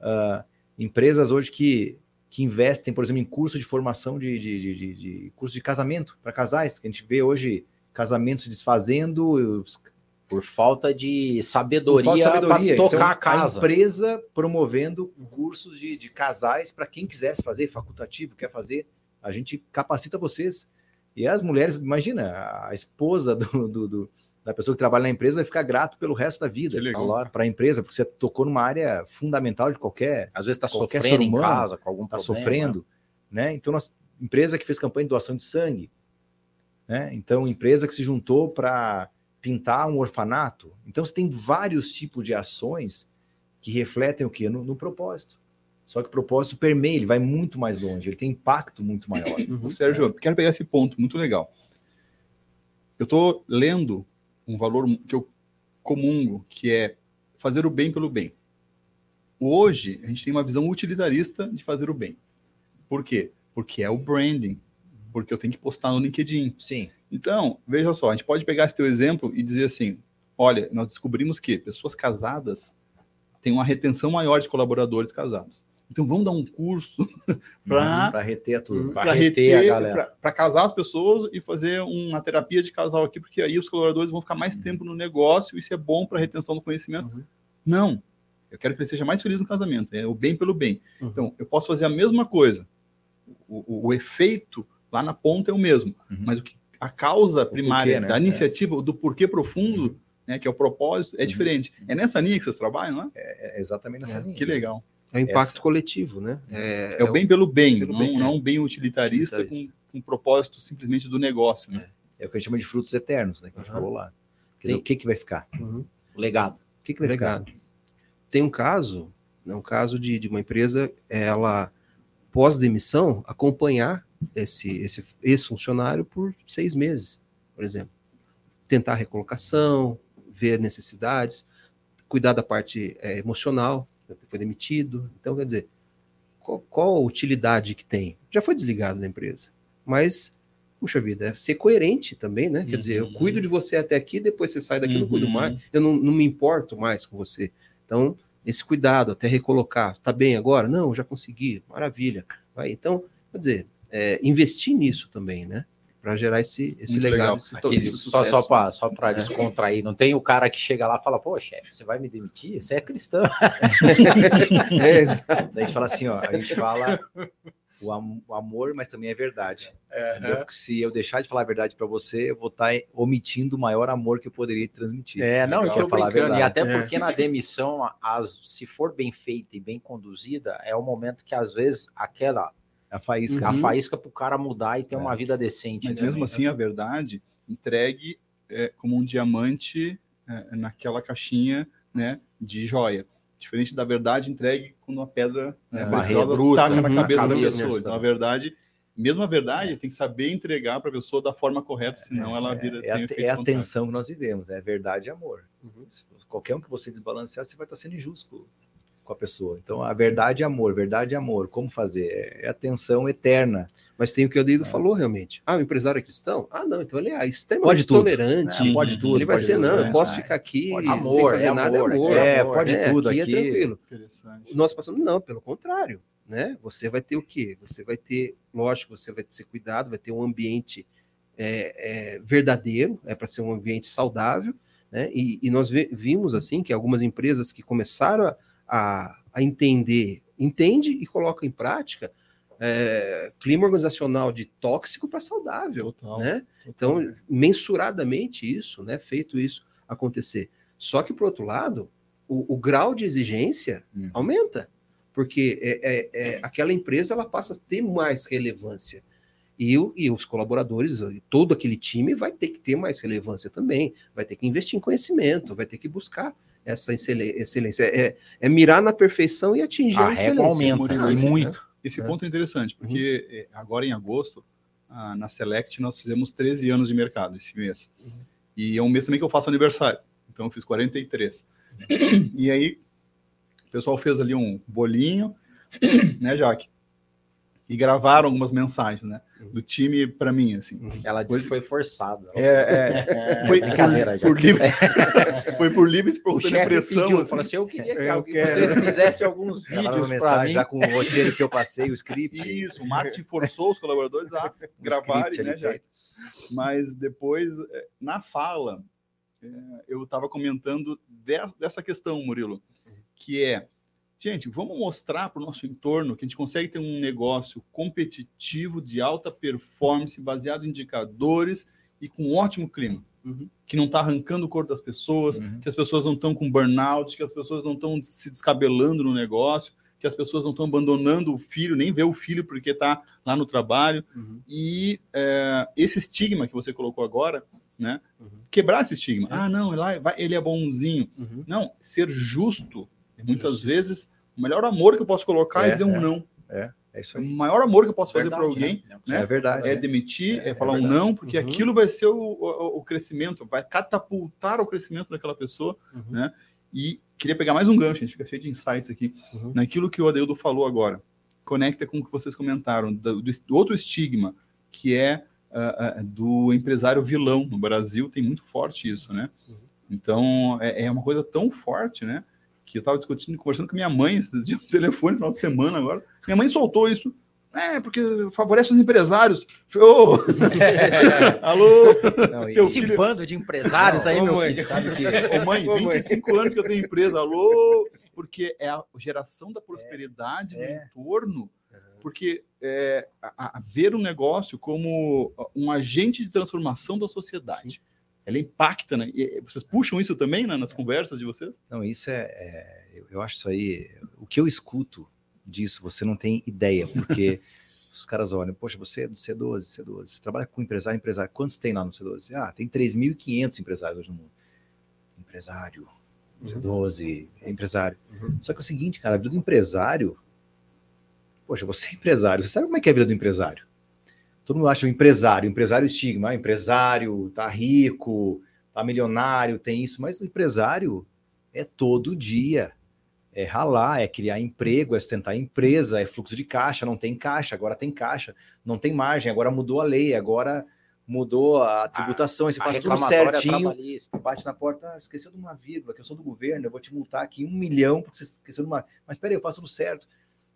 Ah, empresas hoje que, que investem, por exemplo, em curso de formação de, de, de, de- de curso de casamento para casais, que a gente vê hoje casamentos se desfazendo, os Por falta de sabedoria, sabedoria. para tocar Então, a casa. empresa promovendo cursos de, de casais para quem quisesse fazer, facultativo, quer fazer, a gente capacita vocês. E as mulheres, imagina, a esposa do, do- do- da pessoa que trabalha na empresa vai ficar grato pelo resto da vida para a empresa, porque você tocou numa área fundamental de qualquer Às vezes está sofrendo ser em humano casa com algum está problema. sofrendo, né? Então, nós, empresa que fez campanha de doação de sangue, né? Então, empresa que se juntou para pintar um orfanato. Então, você tem vários tipos de ações que refletem o quê? No, no propósito. Só que o propósito permeia, ele vai muito mais longe, ele tem impacto muito maior. Uhum. Sérgio, eu quero pegar esse ponto, muito legal. Eu estou lendo um valor que eu comungo, que é fazer o bem pelo bem. Hoje, a gente tem uma visão utilitarista de fazer o bem. Por quê? Porque é o branding. Porque eu tenho que postar no LinkedIn. Sim. Então, veja só, a gente pode pegar esse teu exemplo e dizer assim: olha, nós descobrimos que pessoas casadas têm uma retenção maior de colaboradores casados. Então vamos dar um curso (laughs) para Para reter a turma. Para reter a reter, galera. para casar as pessoas e fazer uma terapia de casal aqui, porque aí os colaboradores vão ficar mais tempo no negócio, isso é bom para a retenção do conhecimento. Uhum. Não. Eu quero que ele seja mais feliz no casamento, é o bem pelo bem. Uhum. Então, eu posso fazer a mesma coisa. O, o- o efeito lá na ponta é o mesmo, Uhum. mas o que a causa primária porquê, né? da iniciativa, do porquê profundo, né, que é o propósito, é Uhum. diferente. É nessa linha que vocês trabalham, não é? É exatamente nessa É, linha. Que legal. É o impacto Essa. coletivo, né? É, É, o bem pelo bem, pelo não, bem, não é. um bem utilitarista, Utilitarista. com um propósito simplesmente do negócio. Né? É o que a gente chama de frutos eternos, né? Que a gente Aham. falou lá. Quer dizer, Tem- o que, que vai ficar? Uhum. Legado. O que, que vai Legado. ficar? Tem um caso, né, um caso de, de uma empresa, ela, pós-demissão, acompanhar esse, esse ex-funcionário por seis meses, por exemplo. Tentar a recolocação, ver necessidades, cuidar da parte eh, emocional, foi demitido. Então, quer dizer, qual, qual a utilidade que tem? Já foi desligado da empresa, mas, puxa vida, é ser coerente também, né? Quer dizer, eu Uhum. cuido de você até aqui, depois você sai daqui, eu não cuido Uhum. mais, eu não, não me importo mais com você. Então, esse cuidado até recolocar, tá bem agora? Não, já consegui, maravilha. Vai, então, quer dizer, é, investir nisso também, né? Para gerar esse, esse Muito legado, legal. esse, Aqui, esse só sucesso. só para só pra descontrair. Não tem o cara que chega lá e fala, pô, chefe, você vai me demitir? Você é cristão. (laughs) É, exato. A gente fala assim, ó, a gente fala o, am- o amor, mas também é verdade. se eu deixar de falar a verdade para você, eu vou estar omitindo o maior amor que eu poderia transmitir. É, não, eu tô falar a brincando. E até É. porque na demissão, as, se for bem feita e bem conduzida, é o momento que às vezes aquela A faísca. a Uhum. faísca pro cara mudar e ter É. uma vida decente. Mas né? mesmo assim, a verdade entregue é, como um diamante é, naquela caixinha né, de joia. Diferente da verdade entregue quando uma pedra né, É, barreira bruta, taca na uhum, cabeça na da cabeça, pessoa. né? Então, a verdade, mesmo a verdade, tem que saber entregar para a pessoa da forma correta, senão ela vira. É, um é efeito a tensão que nós vivemos, é verdade e amor. Uhum. Se- Qualquer um que você desbalancear, você vai estar sendo injusto com, a pessoa. Então, a verdade e amor, verdade e amor, como fazer? É, é a tensão eterna. Mas tem o que o Dedo falou realmente. Ah, o empresário é cristão? Ah, não, então ele é extremamente Pode tudo. tolerante. É, pode tudo. ele vai pode ser, não, eu posso Ah, ficar aqui pode. sem Amor, fazer é nada, amor, é amor. aqui é É, pode É, tudo aqui aqui. é tranquilo. Interessante. Nós passamos, não, pelo contrário, né? Você vai ter o quê? Você vai ter, lógico, você vai ser cuidado, vai ter um ambiente é, é, verdadeiro, é para ser um ambiente saudável, né? E, e nós vimos assim que algumas empresas que começaram a, a, a entender, entende e coloca em prática é, clima organizacional de tóxico para saudável, Total. né? Então, mensuradamente isso, né? Feito isso acontecer. Só que, por outro lado, o, o grau de exigência Hum. aumenta, porque é, é- é- aquela empresa ela passa a ter mais relevância. E, e os colaboradores, e todo aquele time vai ter que ter mais relevância também, vai ter que investir em conhecimento, vai ter que buscar essa excelência. É, é mirar na perfeição e atingir a, a régua excelência. aumenta, Murilo, esse- muito. Esse É. ponto é interessante, porque eh, agora em agosto, ah, na Select, nós fizemos 13 anos de mercado esse mês. Uhum. E é um mês também que eu faço aniversário. Então eu fiz 43. E aí, o pessoal fez ali um bolinho, né, Jaque? E gravaram algumas mensagens, né? Do time para mim, assim. Ela disse Coisa- que foi forçado. É, é, foi brincadeira, por, por livre, (laughs) foi por livre e espontânea pressão. pediu, assim. falou assim, eu queria que, Eu alguém- quero. vocês fizessem alguns vídeos para mim. já com o roteiro que eu passei, o script. Isso, o marketing forçou os colaboradores a (laughs) gravarem, né, já. Mas depois, na fala, eu estava comentando de- dessa questão, Murilo, que é, gente, vamos mostrar para o nosso entorno que a gente consegue ter um negócio competitivo, de alta performance, baseado em indicadores e com um ótimo clima. Uhum. Que não está arrancando o corpo das pessoas, Uhum. que as pessoas não estão com burnout, que as pessoas não estão se descabelando no negócio, que as pessoas não estão abandonando o filho, nem vê o filho porque está lá no trabalho. Uhum. E é, esse estigma que você colocou agora, né? Uhum. Quebrar esse estigma. É. Ah, não, ele, vai- ele é bonzinho. Uhum. Não, ser justo. Muitas vezes, o melhor amor que eu posso colocar é, É, dizer um é. não. É isso O aí. maior amor que eu posso fazer para Verdade, alguém né? né? É verdade. é demitir, É, é, é falar um verdade. não, porque Uhum. aquilo vai ser o, o, o crescimento, vai catapultar o crescimento daquela pessoa. Uhum. Né? E queria pegar mais um gancho, a gente fica cheio de insights aqui, Uhum. naquilo que o Adeildo falou agora. Conecta com o que vocês comentaram, do, do- outro estigma, que é ah, ah, do empresário vilão. No Brasil tem muito forte isso, né? Uhum. Então, é, é uma coisa tão forte, né? Que eu estava discutindo, conversando com minha mãe esses dias no telefone, final de semana agora. Minha mãe soltou isso. É, porque favorece os empresários. Ô, (laughs) alô, Não, Teu Esse filho- bando de empresários aí, Ô, meu mãe. filho. sabe que Ô, mãe, Ô, mãe. 25 anos que eu tenho empresa, alô, porque é a geração da prosperidade É. no entorno, porque é, a, a ver o negócio como um agente de transformação da sociedade. Ela impacta, né? E vocês puxam isso também né, nas conversas de vocês? Não, isso é, é- eu, acho isso aí. O que eu escuto disso, você não tem ideia, porque (laughs) os caras olham, poxa, você é do C12, C12, você trabalha com empresário, empresário. Quantos tem lá no C12? Ah, tem 3.500 empresários hoje no mundo. Empresário, C12, é empresário. Uhum. Só que é o seguinte, cara, a vida do empresário. Poxa, você é empresário, você sabe como é que é a vida do empresário? Todo mundo acha o empresário, empresário estigma, ah, empresário, tá rico, tá milionário, tem isso, mas o empresário é todo dia. É ralar, é criar emprego, é sustentar a empresa, é fluxo de caixa, não tem caixa, agora tem caixa, não tem margem, agora mudou a lei, agora mudou a tributação, aí você A faz tudo certinho, bate na porta, ah, esqueceu de uma vírgula, que eu sou do governo, eu vou te multar aqui um milhão porque você esqueceu de uma. Mas peraí, eu faço tudo certo.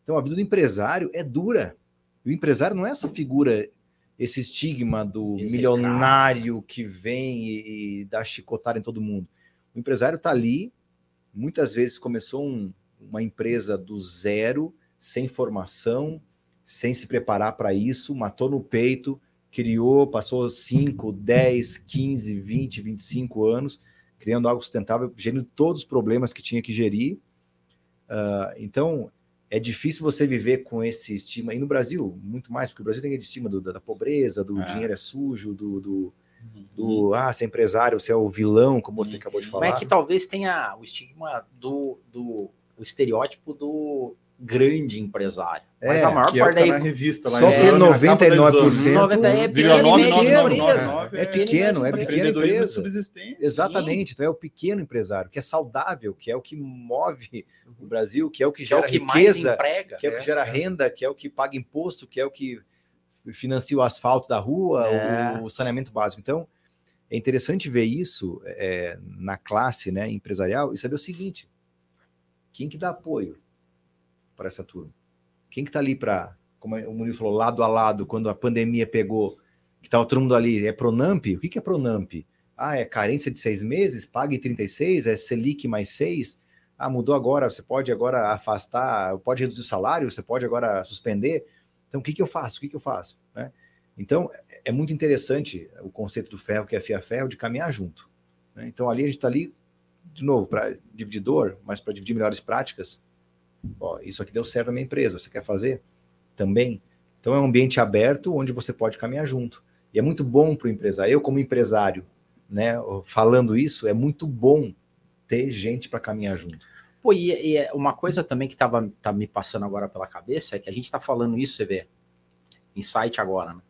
Então a vida do empresário é dura. E o empresário não é essa figura, esse estigma do Esse milionário que vem e, e dá chicotada em todo mundo. O empresário está ali, muitas vezes começou um- uma empresa do zero, sem formação, sem se preparar para isso, matou no peito, criou, passou 5, 10, 15, 20, 25 anos, criando algo sustentável, gerindo todos os problemas que tinha que gerir. Ah, então, é difícil você viver com esse estigma. E no Brasil, muito mais, porque o Brasil tem aquele estigma do- da, pobreza, do É. dinheiro é sujo, do, do, do, ah, ser empresário, você é o vilão, como você acabou de falar. Mas é que talvez tenha o estigma do, do o estereótipo do grande empresário. Mas É, a maior que é parte tá daí na revista lá Só que Exame, na capa da 99% Exame. 90 é É é pequeno, é pequena empresa. subsistência. Exatamente, então é o pequeno empresário, que é saudável, que é o que move o Brasil, que é o que é o gera que riqueza, emprega. que é o que gera renda, que é o que paga imposto, que é o que financia o asfalto da rua, É. o, o saneamento básico. Então, é interessante ver isso é, na classe né, empresarial e saber o seguinte: quem que dá apoio para essa turma? Quem que está ali para, como o Murilo falou, lado a lado, quando a pandemia pegou, que estava todo mundo ali, é Pronamp? O que, que é Pronamp? Ah, é carência de seis meses, pague 36, é Selic mais seis. Ah, mudou agora, você pode agora afastar, pode reduzir o salário, você pode agora suspender. Então, o que, que eu faço? O que, que eu faço? Né? Então, é- muito interessante o conceito do ferro, que é fia-ferro, de caminhar junto. né? Então, ali a gente está ali, de novo, para dividir dor, mas para dividir melhores práticas. Ó, isso aqui deu certo na minha empresa, você quer fazer? Também. Então, é um ambiente aberto onde você pode caminhar junto. E é muito bom para o empresário. Eu, como empresário, né, falando isso, é muito bom ter gente para caminhar junto. Pô, e, e é uma coisa também que tava, tá me passando agora pela cabeça é que a gente tá falando isso, você vê, insight agora, né?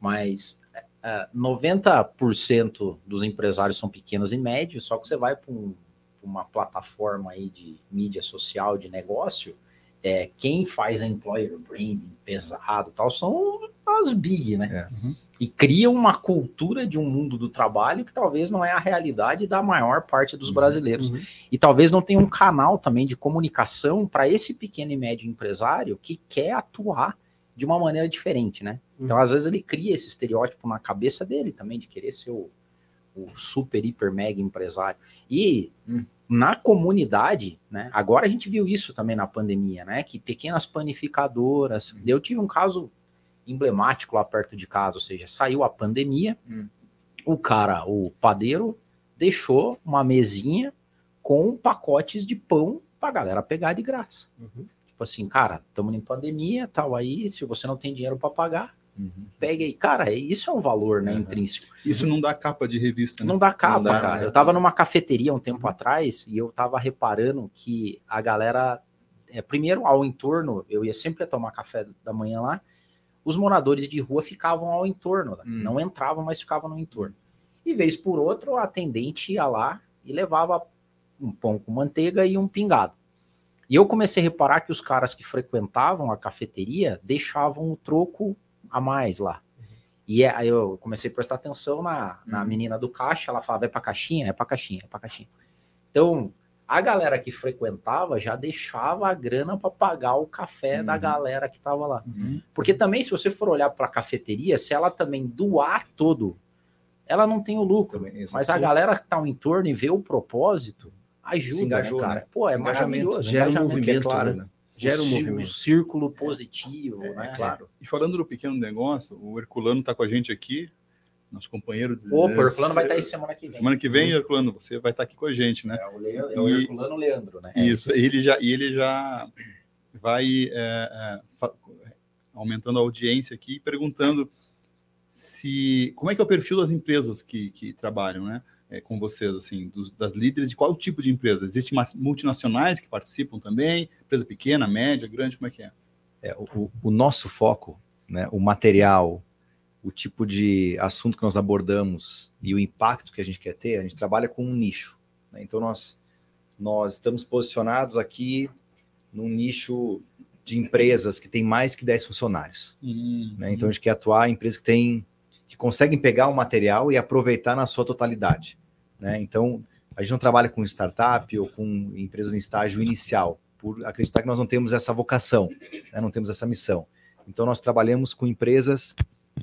Mas é, 90% dos empresários são pequenos e médios, só que você vai para um, uma plataforma aí de mídia social, de negócio, é, quem faz a employer branding pesado e tal são as big, né? É. E cria uma cultura de um mundo do trabalho que talvez não é a realidade da maior parte dos brasileiros. Uhum. E talvez não tenha um canal também de comunicação para esse pequeno e médio empresário que quer atuar de uma maneira diferente, né? Então, às vezes, ele cria esse estereótipo na cabeça dele também, de querer ser o, o super, hiper, mega empresário. E hum, na comunidade, né? Agora a gente viu isso também na pandemia, né? Que pequenas panificadoras. Eu tive um caso emblemático lá perto de casa, ou seja, saiu a pandemia, Hum. o cara, o padeiro, deixou uma mesinha com pacotes de pão pra galera pegar de graça. Uhum. Tipo assim, cara, estamos em pandemia, tal aí, se você não tem dinheiro para pagar, Uhum. pega aí. Cara, isso é um valor, né, Uhum. intrínseco. Isso não dá capa de revista, né? Não dá capa, Não dá, cara. né? Eu tava numa cafeteria um tempo atrás e eu tava reparando que a galera, é, primeiro ao entorno, eu ia sempre tomar café da manhã lá, os moradores de rua ficavam ao entorno, né? Hum. não entravam, mas ficavam no entorno. E vez por outra, o atendente ia lá e levava um pão com manteiga e um pingado. E eu comecei a reparar que os caras que frequentavam a cafeteria deixavam o troco a mais lá. E é- aí eu comecei a prestar atenção na, na Uhum. menina do caixa, ela falava, é pra caixinha? É pra caixinha, é pra caixinha. Então, a galera que frequentava já deixava a grana para pagar o café da Uhum. galera que tava lá. Uhum. Porque também, se você for olhar para a cafeteria, se ela também doar todo, ela não tem o lucro. Também. Mas a galera que tá entorno e vê o propósito, ajuda, engajou, né, cara? né? Pô, é maravilhoso. gera um engajamento. movimento, é claro, né? Gera um O cí- movimento. O círculo positivo, É, né? claro. E falando do pequeno negócio, o Herculano está com a gente aqui, nosso companheiro. de- Opa, o Herculano vai estar aí semana que vem. Semana que vem, Herculano, você vai estar aqui com a gente, né? É o, Le... é o E- Herculano Leandro, né? Isso, e ele já, e ele já vai é, é, fa- aumentando a audiência aqui, perguntando se como é que é o perfil das empresas que, que trabalham, né? É, com vocês, assim, dos- das líderes, de qual tipo de empresa? Existem multinacionais que participam também? Empresa pequena, média, grande, como é que é? É, o, o- nosso foco, né, o material, o tipo de assunto que nós abordamos e o impacto que a gente quer ter, a gente trabalha com um nicho. né? Então, nós, nós estamos posicionados aqui num nicho de empresas que tem mais que 10 funcionários. né? Então, a gente quer atuar em empresas que têm que conseguem pegar o material e aproveitar na sua totalidade. Né? Então, a gente não trabalha com startup ou com empresas em estágio inicial, por acreditar que nós não temos essa vocação, né? não temos essa missão. Então, nós trabalhamos com empresas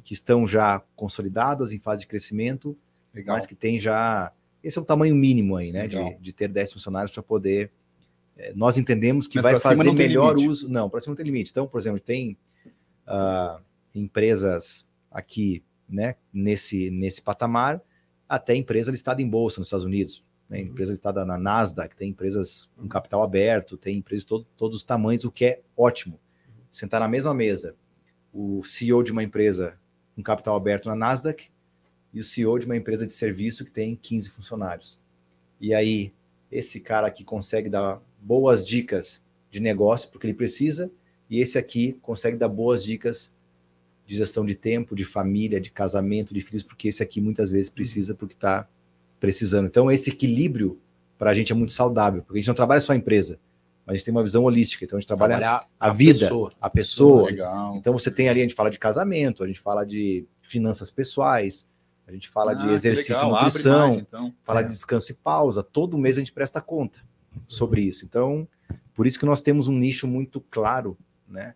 que estão já consolidadas em fase de crescimento, legal. mas que tem já. Esse é o tamanho mínimo aí, né? De, de ter 10 funcionários para poder. eh, nós entendemos que Mas vai fazer melhor limite. uso. Não, para cima não tem limite. Então, por exemplo, tem ah, empresas aqui, né, nesse, nesse patamar, até empresa listada em bolsa nos Estados Unidos. Né, empresa listada na Nasdaq, tem empresas com capital aberto, tem empresas de todo, todos os tamanhos, o que é ótimo. Sentar na mesma mesa o CEO de uma empresa com capital aberto na Nasdaq e o CEO de uma empresa de serviço que tem 15 funcionários. E aí, esse cara aqui consegue dar boas dicas de negócio porque ele precisa, e esse aqui consegue dar boas dicas de gestão de tempo, de família, de casamento, de filhos, porque esse aqui muitas vezes precisa porque está precisando. Então, esse equilíbrio para a gente é muito saudável, porque a gente não trabalha só a empresa, mas a gente tem uma visão holística. Então, a gente trabalha Trabalhar a vida, pessoa. a pessoa, Legal. então você tem ali, a gente fala de casamento, a gente fala de finanças pessoais, a gente fala Ah, de exercício e nutrição, mais, então. fala É. de descanso e pausa. Todo mês a gente presta conta sobre isso. Então, por isso que nós temos um nicho muito claro, né?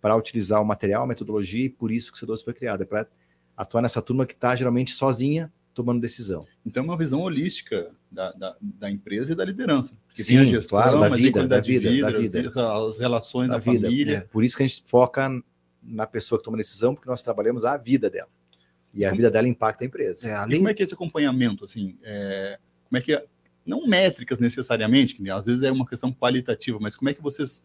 Para utilizar o material, a metodologia, e por isso que o C12 foi criado. É para atuar nessa turma que está geralmente sozinha tomando decisão. Então, é uma visão holística da, da, da empresa e da liderança. Que Sim, tem a gestão, claro, da vida, da vida, de da vida. as relações Da da, vida. família. Por isso que a gente foca na pessoa que toma decisão, porque nós trabalhamos a vida dela. E a vida dela impacta a empresa. É, E além como é que é esse acompanhamento, assim, é, como é que é, não métricas necessariamente, que às vezes é uma questão qualitativa, mas como é que vocês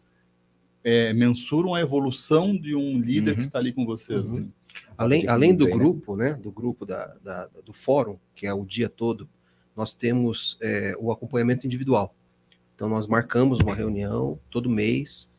é, mensuram a evolução de um líder Uhum. que está ali com vocês? Uhum. assim? Além, de além do né? grupo, né? Do grupo da, da- do fórum, que é o dia todo, nós temos é, o acompanhamento individual. Então, nós marcamos uma reunião todo mês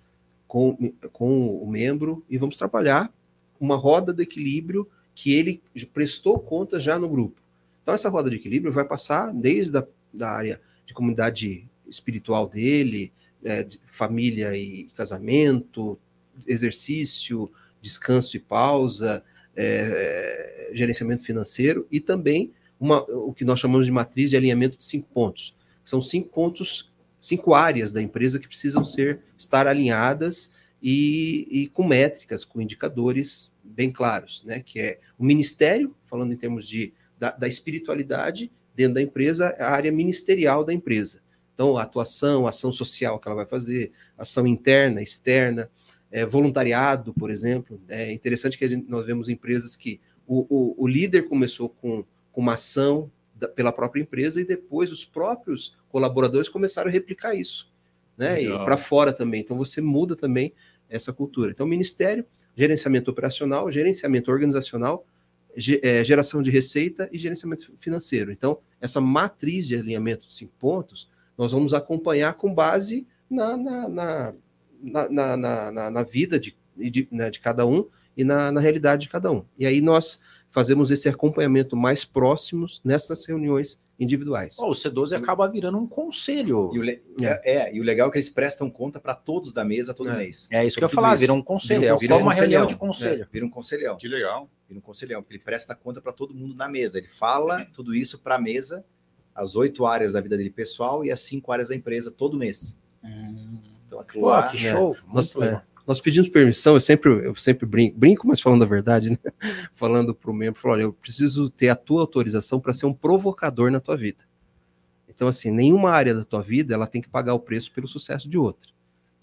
com, com o membro e vamos trabalhar uma roda do equilíbrio que ele prestou conta já no grupo. Então, essa roda de equilíbrio vai passar desde a da área de comunidade espiritual dele, é, família e casamento, exercício, descanso e pausa, é, gerenciamento financeiro e também uma, o que nós chamamos de matriz de alinhamento de cinco pontos. São cinco pontos, cinco áreas da empresa que precisam ser estar alinhadas e, e com métricas, com indicadores bem claros, né? Que é o ministério, falando em termos de da, da espiritualidade dentro da empresa, a área ministerial da empresa. Então, a atuação, a ação social que ela vai fazer, ação interna, externa, é, voluntariado, por exemplo. É interessante que gente, nós vemos empresas que o, o, o líder começou com, com uma ação da, pela própria empresa e depois os próprios colaboradores começaram a replicar isso. né? E para fora também. Então você muda também essa cultura. Então, ministério, gerenciamento operacional, gerenciamento organizacional, eh, geração de receita e gerenciamento financeiro. Então, essa matriz de alinhamento de cinco pontos, nós vamos acompanhar com base na, na, na, na, na, na- na- vida de, de, né, de cada um e na, na realidade de cada um. E aí nós fazemos esse acompanhamento mais próximos nessas reuniões individuais. Ó, o C12 acaba virando um conselho. E o, le- é, e o legal é que eles prestam conta para todos da mesa todo É. mês. É isso que eu ia falar, isso. vira um conselho. Vira um- é vira só um uma reunião de conselho. Vira um conselhão. Que legal. Vira um conselhão, porque ele presta conta para todo mundo na mesa. Ele fala tudo isso para a mesa, as oito áreas da vida dele pessoal e as cinco áreas da empresa todo mês. Então, aquilo Pô, lá, que é. show. Nós, Muito legal. é, nós pedimos permissão, eu sempre, eu sempre brinco, brinco, mas falando a verdade, né? (laughs) Falando para o membro, falo, olha, eu preciso ter a tua autorização para ser um provocador na tua vida. Então, assim, nenhuma área da tua vida ela tem que pagar o preço pelo sucesso de outra.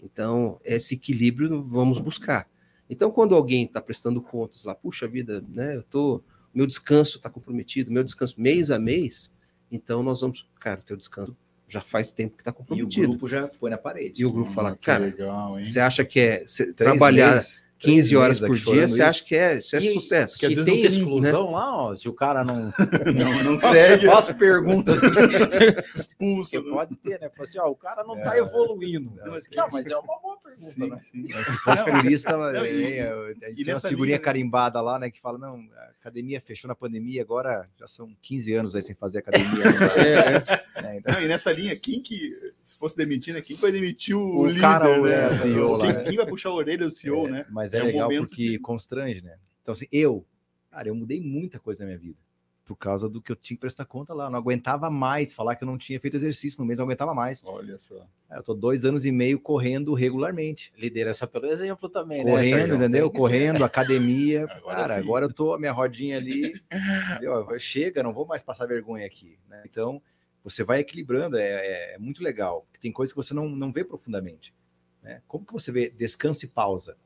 Então, esse equilíbrio vamos buscar. Então, quando alguém está prestando contas lá, puxa vida, né? Eu tô, meu descanso está comprometido, meu descanso mês a mês, então nós vamos, cara, teu descanso já faz tempo que está e o comprometido. grupo já põe na parede. E o grupo fala, que cara, legal, hein? você acha que é trabalhar meses, 15 três horas por dia, você isso. acha que é, isso é E- sucesso? que às e vezes tem não tem, exclusão lá, ó, se o cara não. (laughs) Não, não Faço- segue. Faço perguntas. (laughs) Expulso, Porque né? pode ter, né? Assim, ó, o cara não tá É. evoluindo. Não, mas Não, mas é uma boa pergunta, Sim, né? sim. Mas se fosse por isso, tava, Não, e- é, é, a gente e tem uma figurinha linha, né? carimbada lá, né? Que fala, não, a academia fechou na pandemia, agora já são 15 anos aí sem fazer academia. né? (laughs) então, Não, e nessa linha, quem que, se fosse demitir, né? Quem vai demitir o, O líder, cara, né? é, o CEO lá, quem, né? quem vai puxar a orelha do CEO, né? Mas é, É um legal porque de- constrange, né? Então, assim, eu, cara, eu mudei muita coisa na minha vida. Por causa do que eu tinha que prestar conta lá. Eu não aguentava mais falar que eu não tinha feito exercício no mês, eu não aguentava mais. Olha só. Eu tô dois anos e meio correndo regularmente. Liderança pelo exemplo também, né? Correndo, entendeu? Que. Correndo, academia. (laughs) Agora cara, sim. agora eu tô, a minha rodinha ali. entendeu? Chega, não vou mais passar vergonha aqui. né? Então, você vai equilibrando, é, é- é muito legal. Tem coisas que você não, não vê profundamente. Né? Como que você vê descanso e pausa?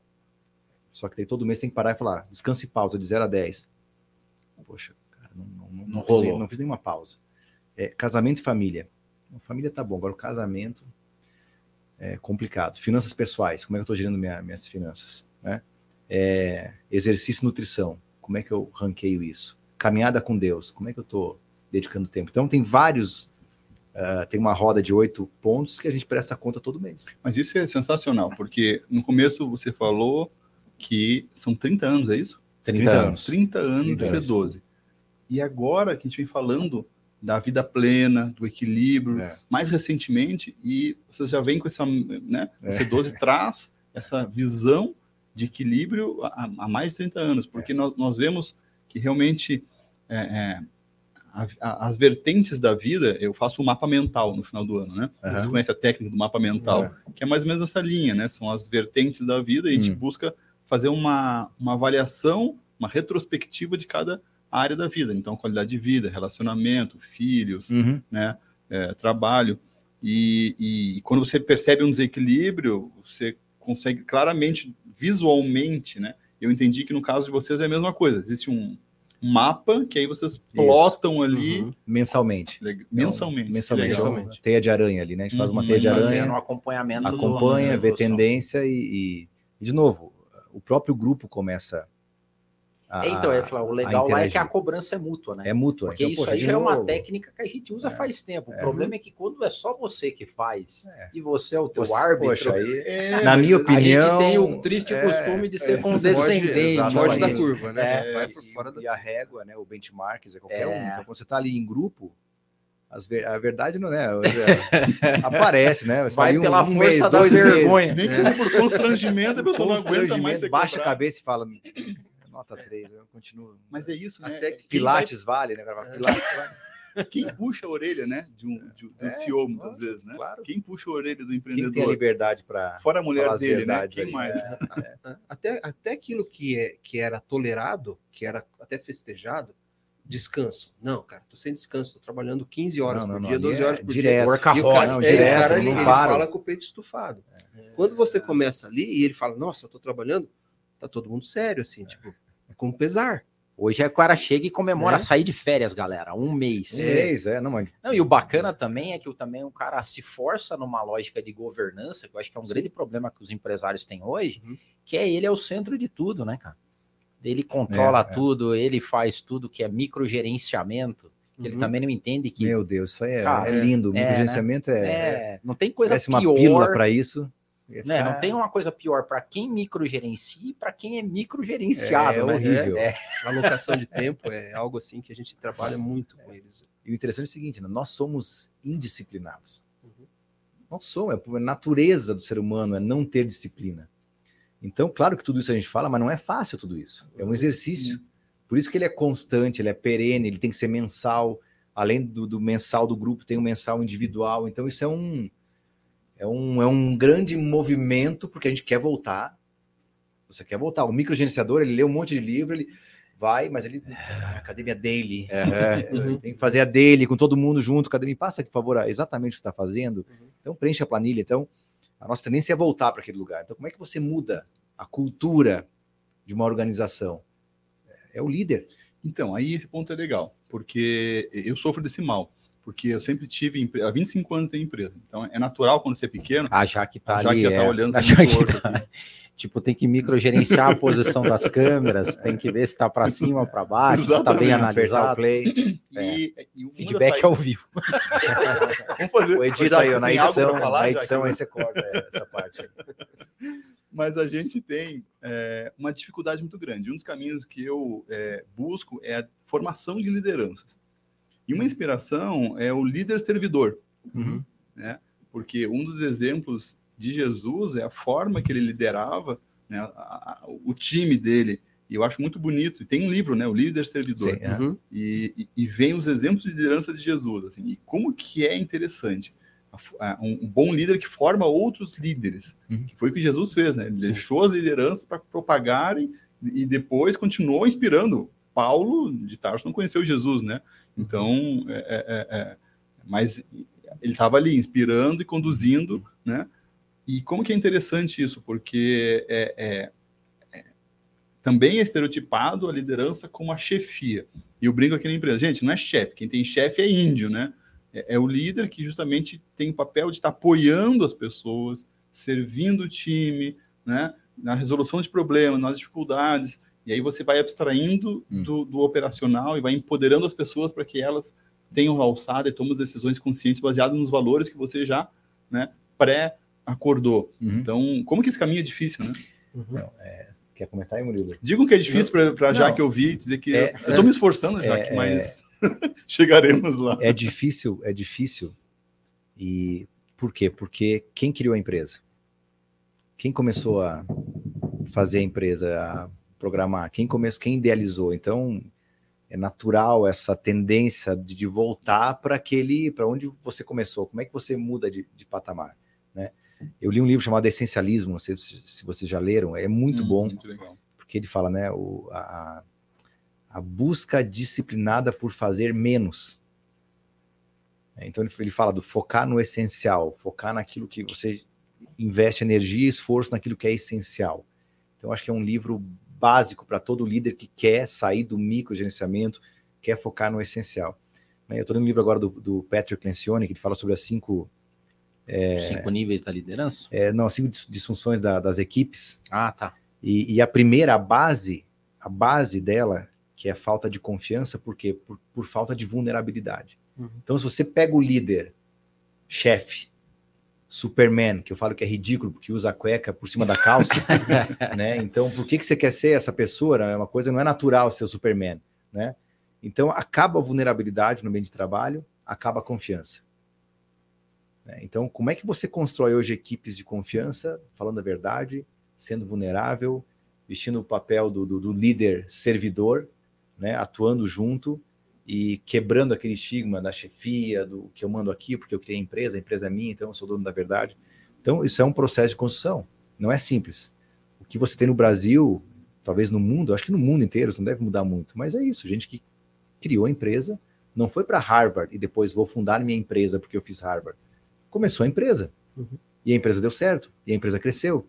Só que daí todo mês tem que parar e falar descanso e pausa de 0 a 10. Poxa, cara, não, não, não, Não fiz, rolou. não fiz nenhuma pausa. É, casamento e família. A família tá bom, agora o casamento é complicado. Finanças pessoais, como é que eu tô gerando minha- minhas finanças? Né? É, exercício e nutrição, como é que eu ranqueio isso? Caminhada com Deus, como é que eu tô dedicando tempo? Então tem vários, ah, tem uma roda de oito pontos que a gente presta conta todo mês. Mas isso é sensacional, porque no começo você falou que são 30 anos, é isso? 30 anos. 30 anos 30 de anos. C12. E agora que a gente vem falando da vida plena, do equilíbrio, É. mais recentemente, e vocês já vêm com essa, né? O É. C12 traz essa visão de equilíbrio há, há mais de 30 anos, porque nós, nós vemos que realmente é, é, a- a- as vertentes da vida, eu faço um mapa mental no final do ano, né? Vocês Aham. conhecem a técnica do mapa mental, que é mais ou menos essa linha, né? São as vertentes da vida e a gente Hum. busca fazer uma, uma avaliação, uma retrospectiva de cada área da vida. Então, qualidade de vida, relacionamento, filhos, Uhum. né, é, trabalho. E, e quando você percebe um desequilíbrio, você consegue claramente, visualmente, né? Eu entendi que no caso de vocês é a mesma coisa. Existe um mapa que aí vocês plotam ali Uhum. mensalmente. leg- mensalmente. Mensalmente. Legal. Mensalmente. Teia de aranha ali, né? A gente faz uma Uhum. teia de Fazendo aranha, um acompanhamento. do- acompanha, da vê evolução. tendência e, e- e, de novo, o próprio grupo começa a. É, Então, falar, o legal lá é que a cobrança é mútua, né? É mútua. Porque então, isso poxa, aí já é uma técnica que a gente usa faz tempo. O problema é que quando é só você que faz É. e você é o teu você- árbitro, Poxa, aí, É, na minha a opinião. gente tem o triste é, costume de ser é, condescendente. foge- Foge da curva, né? É, Vai e, por fora da e a régua, né? O benchmark é qualquer É. um. Então, quando você está ali em grupo, ver- a verdade não é. é, aparece, né? Você tá Vai um- pela um força mês, da dois meses, vergonha. Nem que por constrangimento a pessoa não aguenta mais baixa a cabeça e fala. Nota 3, eu continuo. Mas é isso, né? Até que- Pilates vale, né? É. Pilates vale. vai- Quem puxa a orelha, né? De um, de, do É, CEO, muitas lógico, vezes, né? claro. Quem puxa a orelha do Quem tem a empreendedor? liberdade para. Fora a mulher dele, né? Quem ali, mais? É, Até, até aquilo que, é, que era tolerado, que era até festejado, descanso. Não, cara, tô sem descanso, tô trabalhando 15 horas Não, não, por não, dia, ali 12 é horas por direto. dia. Workaholic. O cara, Não, é, o direto, cara, não ele, ele fala com o peito estufado. Quando você começa ali e ele fala, nossa, tô trabalhando, tá todo mundo sério, assim, tipo, com pesar. Hoje é o cara chega e comemora Né? sair de férias, galera. Um mês. Seis, é, não, mas Não, e o bacana também é que o, também o cara se força numa lógica de governança, que eu acho que é um grande problema que os empresários têm hoje, Uhum. que é ele é o centro de tudo, né, cara? Ele controla É, é. tudo, ele faz tudo que é microgerenciamento. que Ele Uhum. também não entende que meu Deus, isso aí é, Cara, é lindo. O é, microgerenciamento é, é, não tem coisa parece uma pior. pílula para isso. Né? ficar- Não tem uma coisa pior para quem microgerencia e para quem é microgerenciado. É né? horrível. É, Alocação de tempo é algo assim que a gente trabalha muito com eles. E o interessante é o seguinte, né? nós somos indisciplinados. Uhum. Nós somos, é a natureza do ser humano é não ter disciplina. Então, claro que tudo isso a gente fala, mas não é fácil tudo isso. É um exercício. Por isso que ele é constante, ele é perene, ele tem que ser mensal. Além do, do mensal do grupo, tem o mensal individual. Então, isso é um, é um, é um grande movimento, porque a gente quer voltar. Você quer voltar. O microgerenciador, ele lê um monte de livro, ele vai, mas ele. Ah, academia daily. É, Uhum. (laughs) Tem que fazer a dele com todo mundo junto. Cadê? Me passa, por favor, exatamente o que você está fazendo. Uhum. Então, preenche a planilha. Então, a nossa tendência é voltar para aquele lugar. Então, como é que você muda a cultura de uma organização? É o líder. Então, aí esse ponto é legal, porque eu sofro desse mal, porque eu sempre tive, há 25 anos tem empresa, então é natural quando você é pequeno, A Jaque tá A Jaque ali. já tá é, olhando (laughs) a Jaque tá- Tipo, tem que microgerenciar a posição das (laughs) câmeras, tem que ver se tá para cima ou para baixo, se tá bem Exatamente, Apertar o analisado. play. e, e das Feedback saídas- ao vivo. (laughs) Vamos fazer, O edita Já aí, na edição, falar, na edição aí você corta é, essa parte. aí. mas a gente tem é, uma dificuldade muito grande. Um dos caminhos que eu é, busco é a formação de lideranças. E uma inspiração é o líder servidor, Uhum. porque um dos exemplos de Jesus é a forma que ele liderava né, a- a- o time dele. E eu acho muito bonito. E tem um livro, né, o líder servidor. Sim, é. Uhum. e, e- e vem os exemplos de liderança de Jesus, assim, e como que é interessante A um, um bom líder que forma outros líderes, Uhum. que foi o que Jesus fez, né? Ele deixou as lideranças para propagarem e depois continuou inspirando. Paulo de Tarso não conheceu Jesus, né? Então, é, é, é, é, mas ele estava ali inspirando e conduzindo, né? E como que é interessante isso, porque é, é- é- também é estereotipado a liderança como a chefia. E eu brinco aqui na empresa, gente, não é chefe, quem tem chefe é índio, né? É, o líder que justamente tem o papel de estar apoiando as pessoas, servindo o time, né? Na resolução de problemas, nas dificuldades. E aí você vai abstraindo Hum. do, do operacional e vai empoderando as pessoas para que elas tenham alçada e tomem decisões conscientes baseadas nos valores que você já né, pré-acordou. Uhum. Então, como que esse caminho é difícil, né? Uhum. Quer comentar aí, Murilo? Digam que é difícil para Não. Jaque ouvir, dizer que É, eu estou me esforçando, Jaque, é, mas (laughs) chegaremos lá. É difícil, é difícil. E por quê? Porque quem criou a empresa? Quem começou a fazer a empresa, a programar? Quem começou, quem idealizou? Então, é natural essa tendência de, de voltar para aquele, para onde você começou. Como é que você muda de, de patamar, né? Eu li um livro chamado Essencialismo, não sei se, se vocês já leram, é muito Hum, bom Muito porque ele fala, né, o, a, a busca disciplinada por fazer menos. É, Então ele, ele fala do focar no essencial, focar naquilo que você investe energia e esforço naquilo que é essencial. Então acho que é um livro básico para todo líder que quer sair do microgerenciamento, quer focar no essencial. Né, Eu estou lendo um livro agora do, do Patrick Lencioni, que ele fala sobre as cinco, Os cinco níveis da liderança? é, não, as cinco dis- disfunções da- das equipes, Ah, tá. e, e a primeira, a base, a base dela, que é falta de confiança, por quê? Por, por falta de vulnerabilidade. Uhum. Então, se você pega o líder, chefe, Superman, que eu falo que é ridículo porque usa a cueca por cima da calça, (laughs) né? Então, por que, que você quer ser essa pessoa? É uma coisa, não é natural ser o Superman, né? Então, acaba a vulnerabilidade no ambiente de trabalho, acaba a confiança. né? Então, como é que você constrói hoje equipes de confiança, falando a verdade, sendo vulnerável, vestindo o papel do, do- do líder servidor, né, atuando junto e quebrando aquele estigma da chefia, do que eu mando aqui porque eu criei a empresa, a empresa é minha, então eu sou dono da verdade. Então, isso é um processo de construção, não é simples. O que você tem no Brasil, talvez no mundo, acho que no mundo inteiro, isso não deve mudar muito, mas é isso, gente que criou a empresa, não foi para Harvard e depois vou fundar minha empresa porque eu fiz Harvard. Começou a empresa. Uhum. E a empresa deu certo, e a empresa cresceu,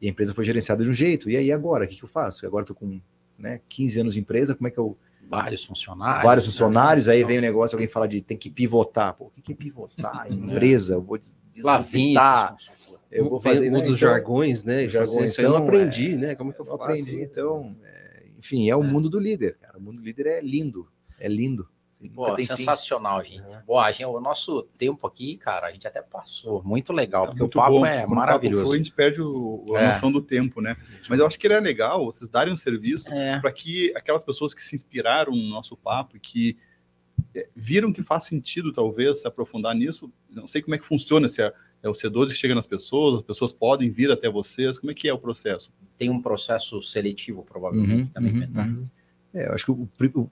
e a empresa foi gerenciada de um jeito. E aí agora, o que, que eu faço? Agora tô com né, 15 anos de empresa, como é que eu Vários funcionários. vários né? funcionários, aí Então, vem o negócio, alguém fala de tem que pivotar. Pô, o que é pivotar? (laughs) Empresa, eu vou des Lá vem desorbitar, esses consultores. eu vou fazer... um né, dos então- jargões, né? Os Jargões, jargões, isso aí eu não então, aprendi, né? Como é que eu Eu faço? aprendi, então, é, enfim, é o mundo do líder, cara. O mundo do líder é lindo, é lindo. Pô, tem fim. sensacional, gente. Uhum. Bom, a gente, o nosso tempo aqui, cara, a gente até passou. Muito legal, Tá porque muito o papo bom. é Quando o papo maravilhoso. flui, a gente perde o- a É. noção do tempo, né? Mas eu acho que era legal vocês darem um serviço É, para que aquelas pessoas que se inspiraram no nosso papo e que é, viram que faz sentido, talvez, se aprofundar nisso, não sei como é que funciona, se é, é o C12 que chega nas pessoas, as pessoas podem vir até vocês, como é que é o processo? tem um processo seletivo, provavelmente, Uhum, também. uhum, né? É, eu acho que o, o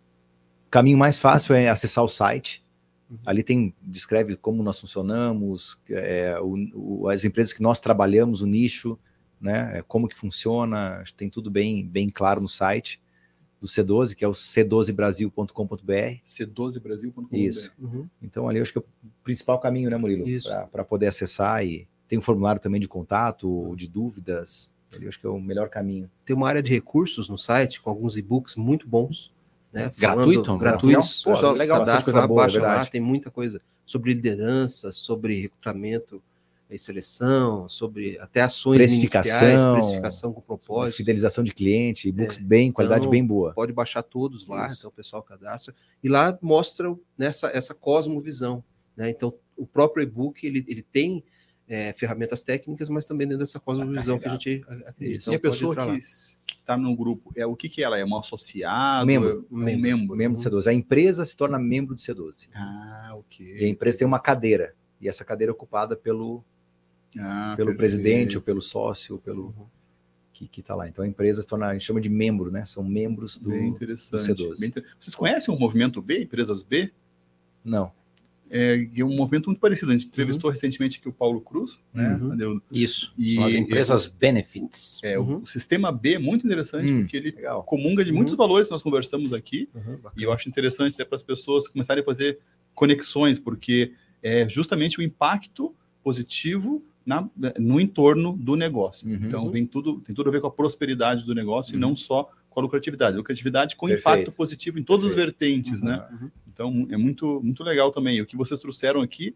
caminho mais fácil é acessar o site. Uhum. Ali tem descreve como nós funcionamos, é, o- o- as empresas que nós trabalhamos, o nicho, né? é, Como que funciona, acho que tem tudo bem, bem claro no site do C12, que é o c12brasil.com.br. C12brasil.com. Isso. Uhum. Então ali eu acho que é o principal caminho, né, Murilo? Para poder acessar e tem um formulário também de contato, de dúvidas. Ali eu acho que é o melhor caminho. Tem uma área de recursos no site com alguns e-books muito bons. Né? Gratuito? Gratuitos. Pô, Pessoal, legal, bastante coisa lá, boa, é baixa lá, tem muita coisa sobre liderança, sobre recrutamento e seleção, sobre até ações Precificação. precificação com propósito. Fidelização de cliente, e-books bem, qualidade Então, bem boa. Pode baixar todos lá, Isso. então o pessoal cadastra. E lá mostra nessa essa cosmovisão. Né? Então, o próprio e-book ele, ele tem é, ferramentas técnicas, mas também dentro dessa cosmovisão que a gente a- acredita. e a Então, pode pessoa lá. Está no grupo, é o que, que ela é? Um associado? Membro. É um membro. Membro do C12. A empresa se torna membro do C12. Ah, E a ok. empresa tem uma cadeira. E essa cadeira é ocupada pelo, Ah, pelo perfeito. presidente, ou pelo sócio, ou pelo Uhum. que, que tá lá. Então a empresa se torna, a gente chama de membro, né? São membros do. Bem interessante. do C12. Bem inter- Vocês conhecem o movimento B, empresas B? Não. É, e é um movimento muito parecido. A gente entrevistou recentemente aqui o Paulo Cruz, né? Uhum. Deu- Isso. E- São as empresas benefits. é, o- Uhum. o, sistema B é muito interessante, Hum, porque ele Legal. comunga de Uhum. muitos valores que nós conversamos aqui. Uhum, E eu acho interessante até para as pessoas começarem a fazer conexões, porque é justamente o impacto positivo na- no entorno do negócio. Uhum. Então, vem tudo, tem tudo a ver com a prosperidade do negócio e Uhum. não só com a lucratividade. Lucratividade com Perfeito. impacto positivo em todas as Perfeito. vertentes, Uhum. né? Então, é muito, muito legal também. O que vocês trouxeram aqui,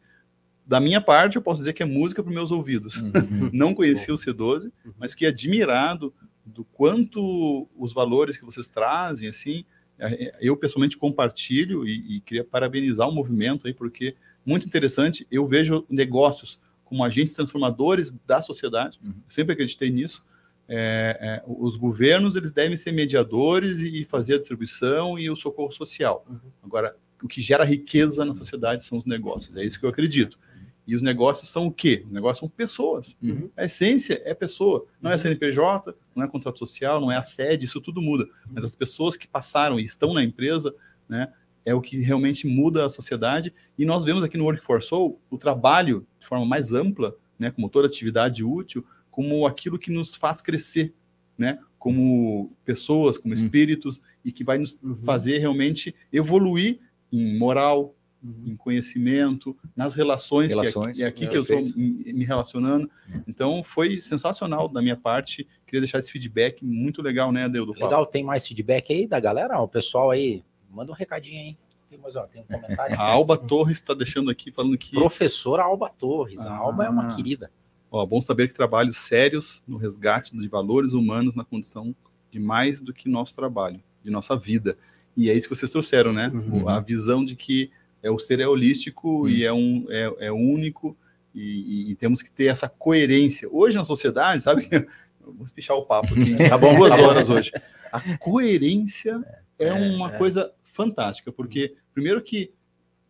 da minha parte, eu posso dizer que é música para meus ouvidos. Uhum. (laughs) Não conhecia o C12, Uhum. mas fiquei admirado do quanto os valores que vocês trazem, assim, é, é, eu pessoalmente compartilho e, e queria parabenizar o movimento aí, porque muito interessante, eu vejo negócios como agentes transformadores da sociedade, Uhum. sempre acreditei nisso, É, é, os governos eles devem ser mediadores e, e fazer a distribuição e o socorro social. Uhum. Agora, o que gera riqueza na sociedade são os negócios, é isso que eu acredito. E os negócios são o quê? Os negócios são pessoas. Uhum. A essência é pessoa. Não é Uhum. CNPJ, não é contrato social, não é a sede, isso tudo muda. Mas as pessoas que passaram e estão na empresa, né, é o que realmente muda a sociedade. E nós vemos aqui no Workforce Soul o trabalho de forma mais ampla, né, como toda atividade útil, como aquilo que nos faz crescer, né, como pessoas, como Uhum. espíritos, e que vai nos Uhum. fazer realmente evoluir em moral, Uhum. em conhecimento, nas relações, Relações, que é aqui, é aqui é, que eu estou me relacionando. É. Então, foi sensacional da minha parte. Queria deixar esse feedback muito legal, né, Adeu, do papo. Legal, tem mais feedback aí da galera? O pessoal aí, manda um recadinho aí. Tem, mais, ó, tem um comentário. A Alba Torres está deixando aqui, falando que Professora Alba Torres. A Ah. Alba é uma querida. ó, bom saber que trabalhos sérios no resgate de valores humanos na condição de mais do que nosso trabalho, de nossa vida. E é isso que vocês trouxeram, né? Uhum. A visão de que é, o ser é holístico Uhum. e é, um, é, é único e, e- e temos que ter essa coerência. Hoje na sociedade, sabe? (laughs) Vou espichar o papo aqui. (laughs) Tá bom, duas tá horas hoje. A coerência é, uma é. coisa fantástica, porque primeiro que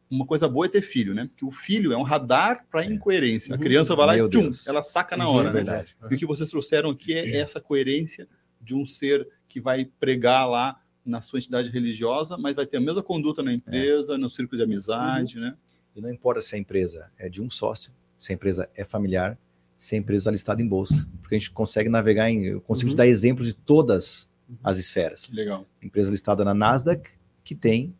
uma coisa boa é ter filho, né? Porque o filho é um radar para incoerência. A Uhum. criança vai lá Meu e tchum, Deus. ela saca na Uhum, hora, é né? verdade. E o que vocês trouxeram aqui é essa coerência de um ser que vai pregar lá na sua entidade religiosa, mas vai ter a mesma conduta na empresa, no círculo de amizade, né? E não importa se a empresa é de um sócio, se a empresa é familiar, se a empresa está listada em bolsa. Porque a gente consegue navegar em. Eu consigo Uhum. te dar exemplos de todas as esferas. Legal. Empresa listada na Nasdaq, que tem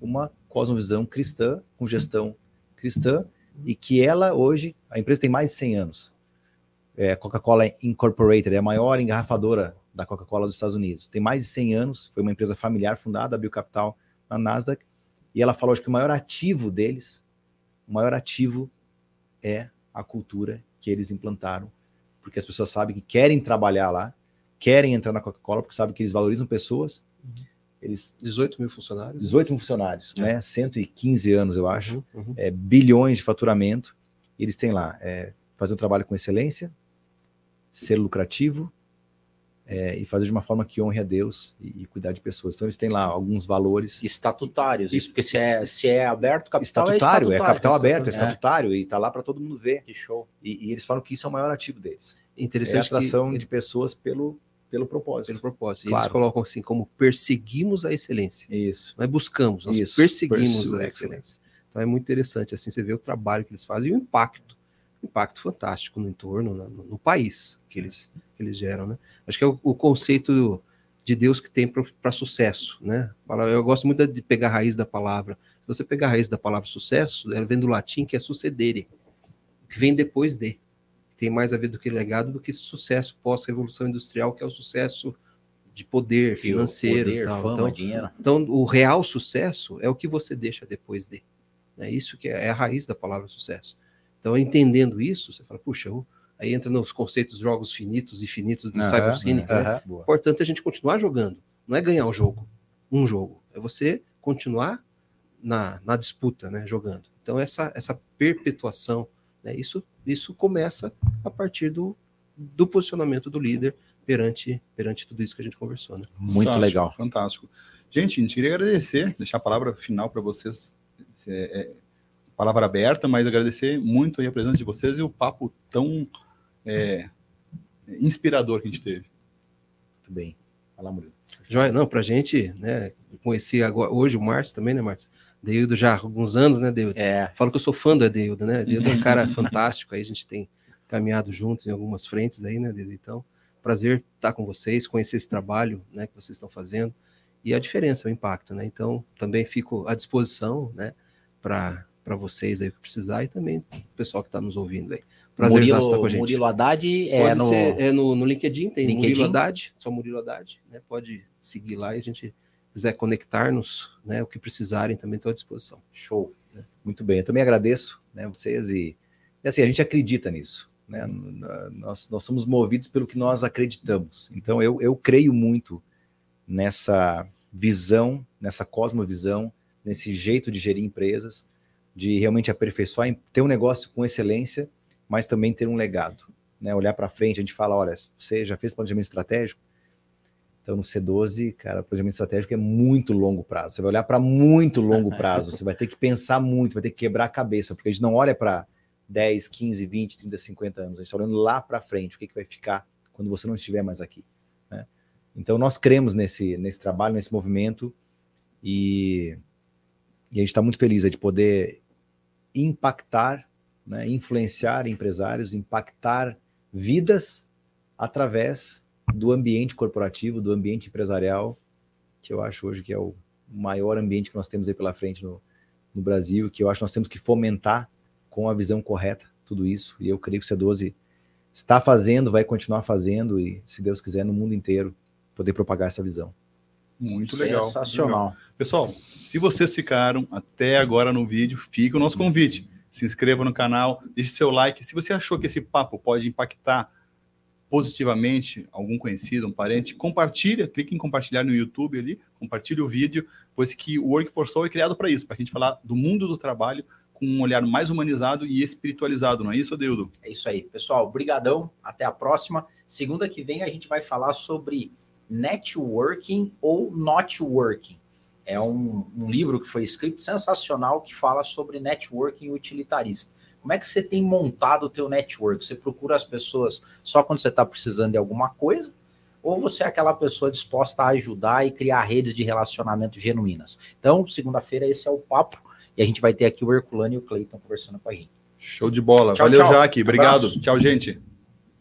uma cosmovisão cristã, com gestão cristã, e que ela hoje, a empresa tem mais de 100 anos. É, Coca-Cola Incorporated é a maior engarrafadora da Coca-Cola dos Estados Unidos. Tem mais de 100 anos, foi uma empresa familiar fundada, abriu capital na Nasdaq, e ela falou que o maior ativo deles, o maior ativo é a cultura que eles implantaram, porque as pessoas sabem que querem trabalhar lá, querem entrar na Coca-Cola, porque sabem que eles valorizam pessoas. Uhum. Eles 18 mil funcionários. 18 mil funcionários, É. né? 115 anos, eu acho, Uhum, uhum. é, bilhões de faturamento. Eles têm lá é, fazer um trabalho com excelência, ser lucrativo é, e fazer de uma forma que honre a Deus e, e cuidar de pessoas. Então eles têm lá alguns valores Estatutários, isso, porque se é, se é aberto, capital estatutário, é é capital aberto, é É. estatutário e tá lá para todo mundo ver. Que show. E, e eles falam que isso é o maior ativo deles. É a Interessante atração que, de pessoas pelo, pelo propósito. pelo propósito. E Claro. Eles colocam assim como perseguimos a excelência. Isso. Nós buscamos, nós Isso, perseguimos pursue a excelência. Então é muito interessante assim você vê o trabalho que eles fazem e o impacto, impacto fantástico no entorno, no, no país que eles, que eles geram, né? Acho que é o, o conceito de Deus que tem para sucesso, né? Eu gosto muito de pegar a raiz da palavra. Se você pegar a raiz da palavra sucesso, ela vem do latim que é sucedere, que vem depois de. Tem mais a ver do que legado do que sucesso pós-revolução industrial, que é o sucesso de poder financeiro, Poder, tal. fama, Então, dinheiro. então, o real sucesso é o que você deixa depois de. É isso que é a raiz da palavra sucesso. Então, entendendo isso, você fala, puxa, eu- aí entra nos conceitos de jogos finitos e finitos do Aham, Cybercínica, né? aham. Boa. Importante é a gente continuar jogando. Não é ganhar o jogo, um jogo. É você continuar na, na disputa, né? Jogando. Então, essa, essa perpetuação, né? Isso, isso começa a partir do, do posicionamento do líder perante, perante tudo isso que a gente conversou, né? Muito Fantástico, legal. Fantástico. Gente, a gente queria agradecer, deixar a palavra final para vocês. É, é, palavra aberta, mas agradecer muito aí a presença de vocês e o papo tão é, inspirador que a gente teve. Muito bem. Fala, Murilo. Joia, não, pra gente, né, eu conheci agora, hoje o Márcio também, né, Márcio? Deildo já há alguns anos, né, Deildo? É, Falo que eu sou fã do Deildo, né? Deildo é um cara (laughs) fantástico, aí a gente tem caminhado juntos em algumas frentes aí, né, Deildo? Então, prazer estar com vocês, conhecer esse trabalho, né, que vocês estão fazendo e a diferença, o impacto, né? Então, também fico à disposição, né, para para vocês aí que precisar e também o pessoal que está nos ouvindo aí. Prazer estar com Murilo, a gente. Murilo Haddad é Pode no... ser é no, no LinkedIn, tem LinkedIn? Murilo Haddad, só Murilo Haddad, né? Pode seguir lá e a gente quiser conectar-nos, né? O que precisarem também estou à disposição. Show. Muito bem, eu também agradeço né, vocês e, e assim, a gente acredita nisso. Né? N- Nós, nós somos movidos pelo que nós acreditamos. Então eu, eu creio muito nessa visão, nessa cosmovisão, nesse jeito de gerir empresas, de realmente aperfeiçoar, ter um negócio com excelência, mas também ter um legado. Né? Olhar para frente, a gente fala, olha, você já fez planejamento estratégico? Então, no C12, cara, o planejamento estratégico é muito longo prazo. Você vai olhar para muito longo (laughs) prazo. Você vai ter que pensar muito, vai ter que quebrar a cabeça, porque a gente não olha para 10, 15, 20, 30, 50 anos. A gente está olhando lá para frente, o que, que vai ficar quando você não estiver mais aqui. né? Então, nós cremos nesse, nesse trabalho, nesse movimento, e, e a gente está muito feliz aí de poder impactar, né, influenciar empresários, impactar vidas através do ambiente corporativo, do ambiente empresarial, que eu acho hoje que é o maior ambiente que nós temos aí pela frente no, no Brasil, que eu acho que nós temos que fomentar com a visão correta tudo isso. E eu creio que o C12 está fazendo, vai continuar fazendo e, se Deus quiser, no mundo inteiro poder propagar essa visão. Muito legal. Sensacional. legal. Pessoal, se vocês ficaram até agora no vídeo, fica o nosso convite. Se inscreva no canal, deixe seu like. Se você achou que esse papo pode impactar positivamente algum conhecido, um parente, compartilha, clique em compartilhar no YouTube ali, compartilhe o vídeo, pois que o Work for Soul é criado para isso, para a gente falar do mundo do trabalho com um olhar mais humanizado e espiritualizado, não é isso, Adeudo? É isso aí. Pessoal, brigadão. Até a próxima. Segunda que vem a gente vai falar sobre networking ou not working. É um, um livro que foi escrito sensacional que fala sobre networking utilitarista. Como é que você tem montado o teu network? Você procura as pessoas só quando você está precisando de alguma coisa? Ou você é aquela pessoa disposta a ajudar e criar redes de relacionamento genuínas? Então, segunda-feira, esse é o papo. E a gente vai ter aqui o Herculano e o Cleiton conversando com a gente. Show de bola. Tchau, Valeu, tchau. Jaque. Obrigado. Abraço. Tchau, gente.